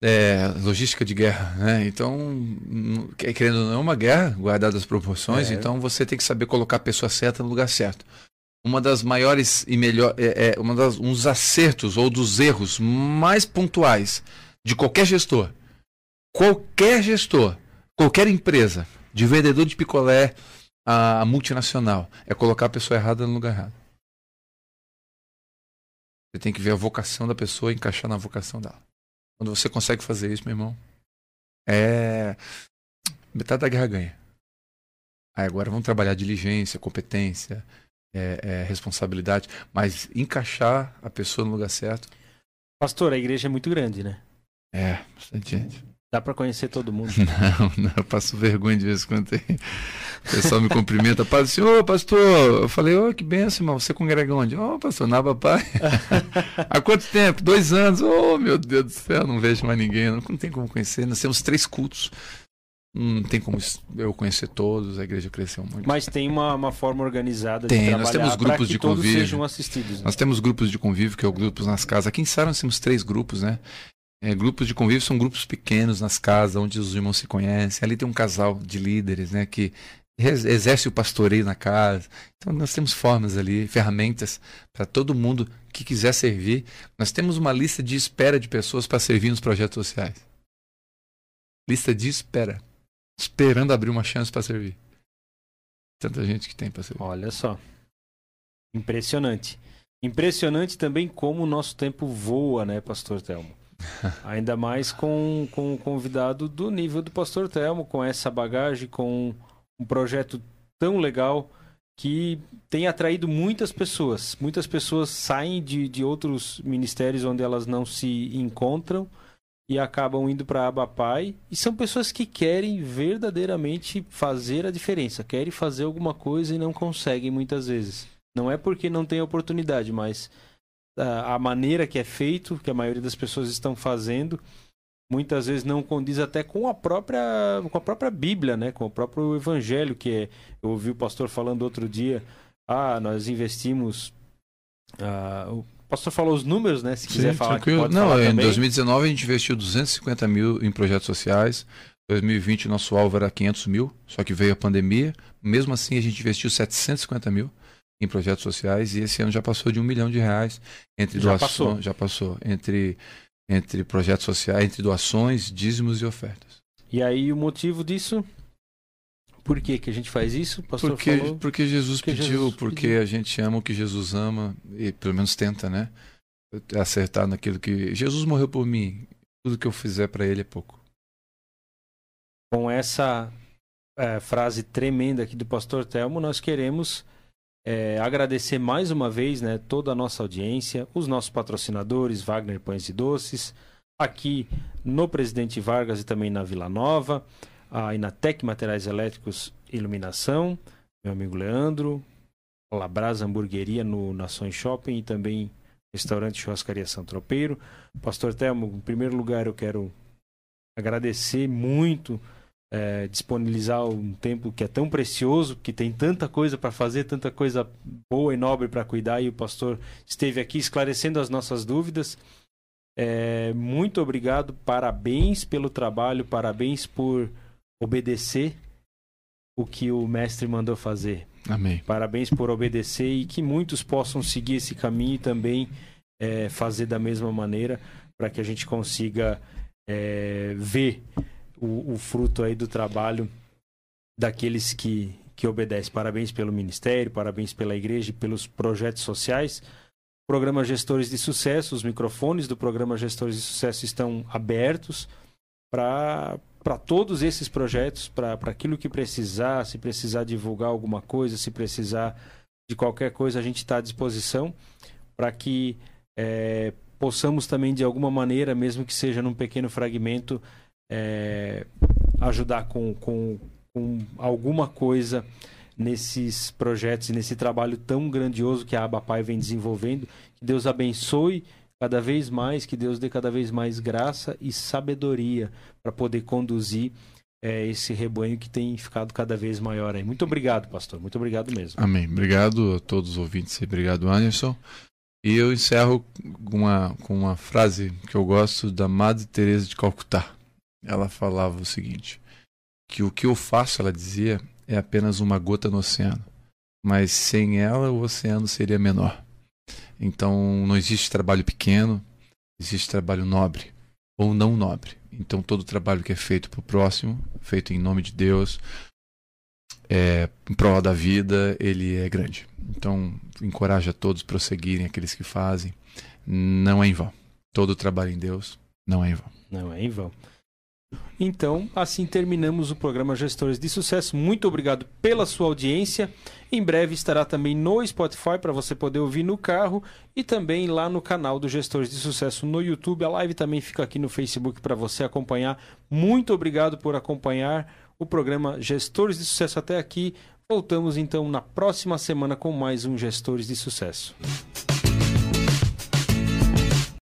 é, logística de guerra, né? Então, querendo ou não, é uma guerra, guardada as proporções, é. então você tem que saber colocar a pessoa certa no lugar certo uma das maiores e melhor é, é uma das uns acertos ou dos erros mais pontuais de qualquer gestor. Qualquer gestor, qualquer empresa, de vendedor de picolé a multinacional. É colocar a pessoa errada no lugar errado. Você tem que ver a vocação da pessoa e encaixar na vocação dela. Quando você consegue fazer isso, meu irmão, é. Metade da guerra ganha. Aí agora vamos trabalhar diligência, competência, é, é, responsabilidade, mas encaixar a pessoa no lugar certo. Pastor, a igreja é muito grande, né? É, bastante gente. Dá para conhecer todo mundo. [laughs] Não, não, eu passo vergonha de vez em quando tem. O pessoal me cumprimenta, Padre, assim, ô pastor, eu falei, ô, que benção, irmão, você congrega onde? Ô, pastor, na Pai. [laughs] Há quanto tempo? Dois anos. Ô, meu Deus do céu, não vejo mais ninguém, não, não tem como conhecer. Nós temos três cultos. Não tem como eu conhecer todos, a igreja cresceu muito. Mas tem uma, uma forma organizada tem, de trabalhar nós temos grupos que de todos convívio. sejam assistidos. Né? Nós temos grupos de convívio, que é o grupos nas casas. Aqui em Sara nós temos três grupos, né? É, grupos de convívio são grupos pequenos nas casas, onde os irmãos se conhecem. Ali tem um casal de líderes, né? Que exerce o pastoreio na casa. Então nós temos formas ali, ferramentas para todo mundo que quiser servir. Nós temos uma lista de espera de pessoas para servir nos projetos sociais. Lista de espera. Esperando abrir uma chance para servir. Tanta gente que tem para servir. Olha só. Impressionante. Impressionante também como o nosso tempo voa, né, Pastor Telmo? [laughs] Ainda mais com, com um convidado do nível do Pastor Telmo, com essa bagagem, com um projeto tão legal que tem atraído muitas pessoas. Muitas pessoas saem de, de outros ministérios onde elas não se encontram e acabam indo para a Abapai. E são pessoas que querem verdadeiramente fazer a diferença, querem fazer alguma coisa e não conseguem muitas vezes. Não é porque não tem oportunidade, mas a, a maneira que é feito, que a maioria das pessoas estão fazendo, muitas vezes não condiz até com a própria com a própria Bíblia, né? Com o próprio Evangelho que é. Eu ouvi o pastor falando outro dia. Ah, nós investimos. Ah, pastor falou os números, né? Se quiser Sim, falar, tranquilo. Não, falar em também. 2019 a gente investiu 250 mil em projetos sociais. 2020 nosso alvo era 500 mil, só que veio a pandemia. Mesmo assim a gente investiu 750 mil em projetos sociais e esse ano já passou de um milhão de reais entre Já passou. já passou entre entre projetos sociais, entre doações, dízimos e ofertas. E aí o motivo disso? Por que, que a gente faz isso? Porque, falou. porque Jesus Porque pediu, Jesus porque pediu. a gente ama o que Jesus ama e pelo menos tenta, né? Acertar naquilo que Jesus morreu por mim. Tudo que eu fizer para ele é pouco. Com essa é, frase tremenda aqui do pastor Telmo, nós queremos é, agradecer mais uma vez né, toda a nossa audiência, os nossos patrocinadores, Wagner Pães e Doces, aqui no Presidente Vargas e também na Vila Nova, a Inatec Materiais Elétricos e Iluminação, meu amigo Leandro, a Labrasa Hamburgueria no Nações Shopping e também Restaurante Churrascaria São Tropeiro. Pastor Telmo, em primeiro lugar eu quero agradecer muito é, disponibilizar um tempo que é tão precioso, que tem tanta coisa para fazer, tanta coisa boa e nobre para cuidar, e o pastor esteve aqui esclarecendo as nossas dúvidas. É, muito obrigado, parabéns pelo trabalho, parabéns por obedecer o que o mestre mandou fazer. Amém. Parabéns por obedecer e que muitos possam seguir esse caminho e também é, fazer da mesma maneira para que a gente consiga é, ver o, o, fruto aí do trabalho daqueles que, que obedecem. Parabéns pelo ministério, parabéns pela igreja e pelos projetos sociais. Programa Gestores de Sucesso, os microfones do programa Gestores de Sucesso estão abertos para para todos esses projetos, para aquilo que precisar, se precisar divulgar alguma coisa, se precisar de qualquer coisa, a gente está à disposição para que é, possamos também, de alguma maneira, mesmo que seja num pequeno fragmento, é, ajudar com, com, com alguma coisa nesses projetos e nesse trabalho tão grandioso que a Abapai vem desenvolvendo. Que Deus abençoe cada vez mais, que Deus dê cada vez mais graça e sabedoria para poder conduzir é, esse rebanho que tem ficado cada vez maior aí. Muito obrigado, pastor. Muito obrigado mesmo. Amém. Obrigado a todos os ouvintes e obrigado, Anderson. E eu encerro com uma, com uma frase que eu gosto da Madre Teresa de Calcutá. Ela falava o seguinte: que o que eu faço, ela dizia, é apenas uma gota no oceano, mas sem ela o oceano seria menor. Então não existe trabalho pequeno, existe trabalho nobre ou não nobre. Então todo trabalho que é feito para o próximo, feito em nome de Deus, é, em prol da vida, ele é grande. Então, encoraja todos a prosseguirem, aqueles que fazem. Não é em vão. Todo trabalho em Deus não é em vão. Não é em vão. Então, assim terminamos o programa Gestores de Sucesso. Muito obrigado pela sua audiência. Em breve estará também no Spotify para você poder ouvir no carro e também lá no canal do Gestores de Sucesso no YouTube. A live também fica aqui no Facebook para você acompanhar. Muito obrigado por acompanhar o programa Gestores de Sucesso até aqui. Voltamos então na próxima semana com mais um Gestores de Sucesso.